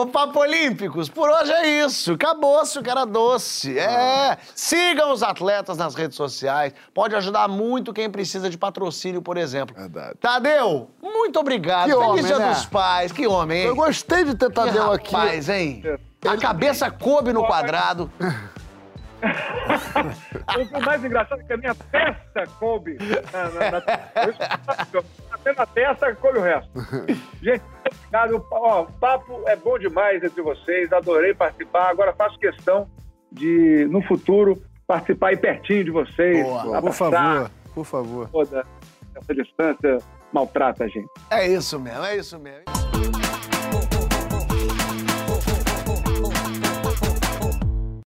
ô, Papo Olímpicos, por hoje é isso. Acabou-se o que era doce. É. Sigam os atletas nas redes sociais. Pode ajudar muito quem precisa de patrocínio, por exemplo. Verdade. Tadeu, muito obrigado. Que Feliz homem, Dia né? dos Pais. Que homem, hein? Eu gostei de ter Que Tadeu aqui. rapaz, hein? A cabeça coube no quadrado. O mais engraçado é que a minha testa coube. Na, na, na, até na testa coube o resto. Gente, obrigado. Ó, o papo é bom demais entre vocês. Adorei participar. Agora faço questão de, no futuro, participar aí pertinho de vocês. Boa. Por favor, por favor. Toda essa distância maltrata a gente. É isso mesmo, é isso mesmo.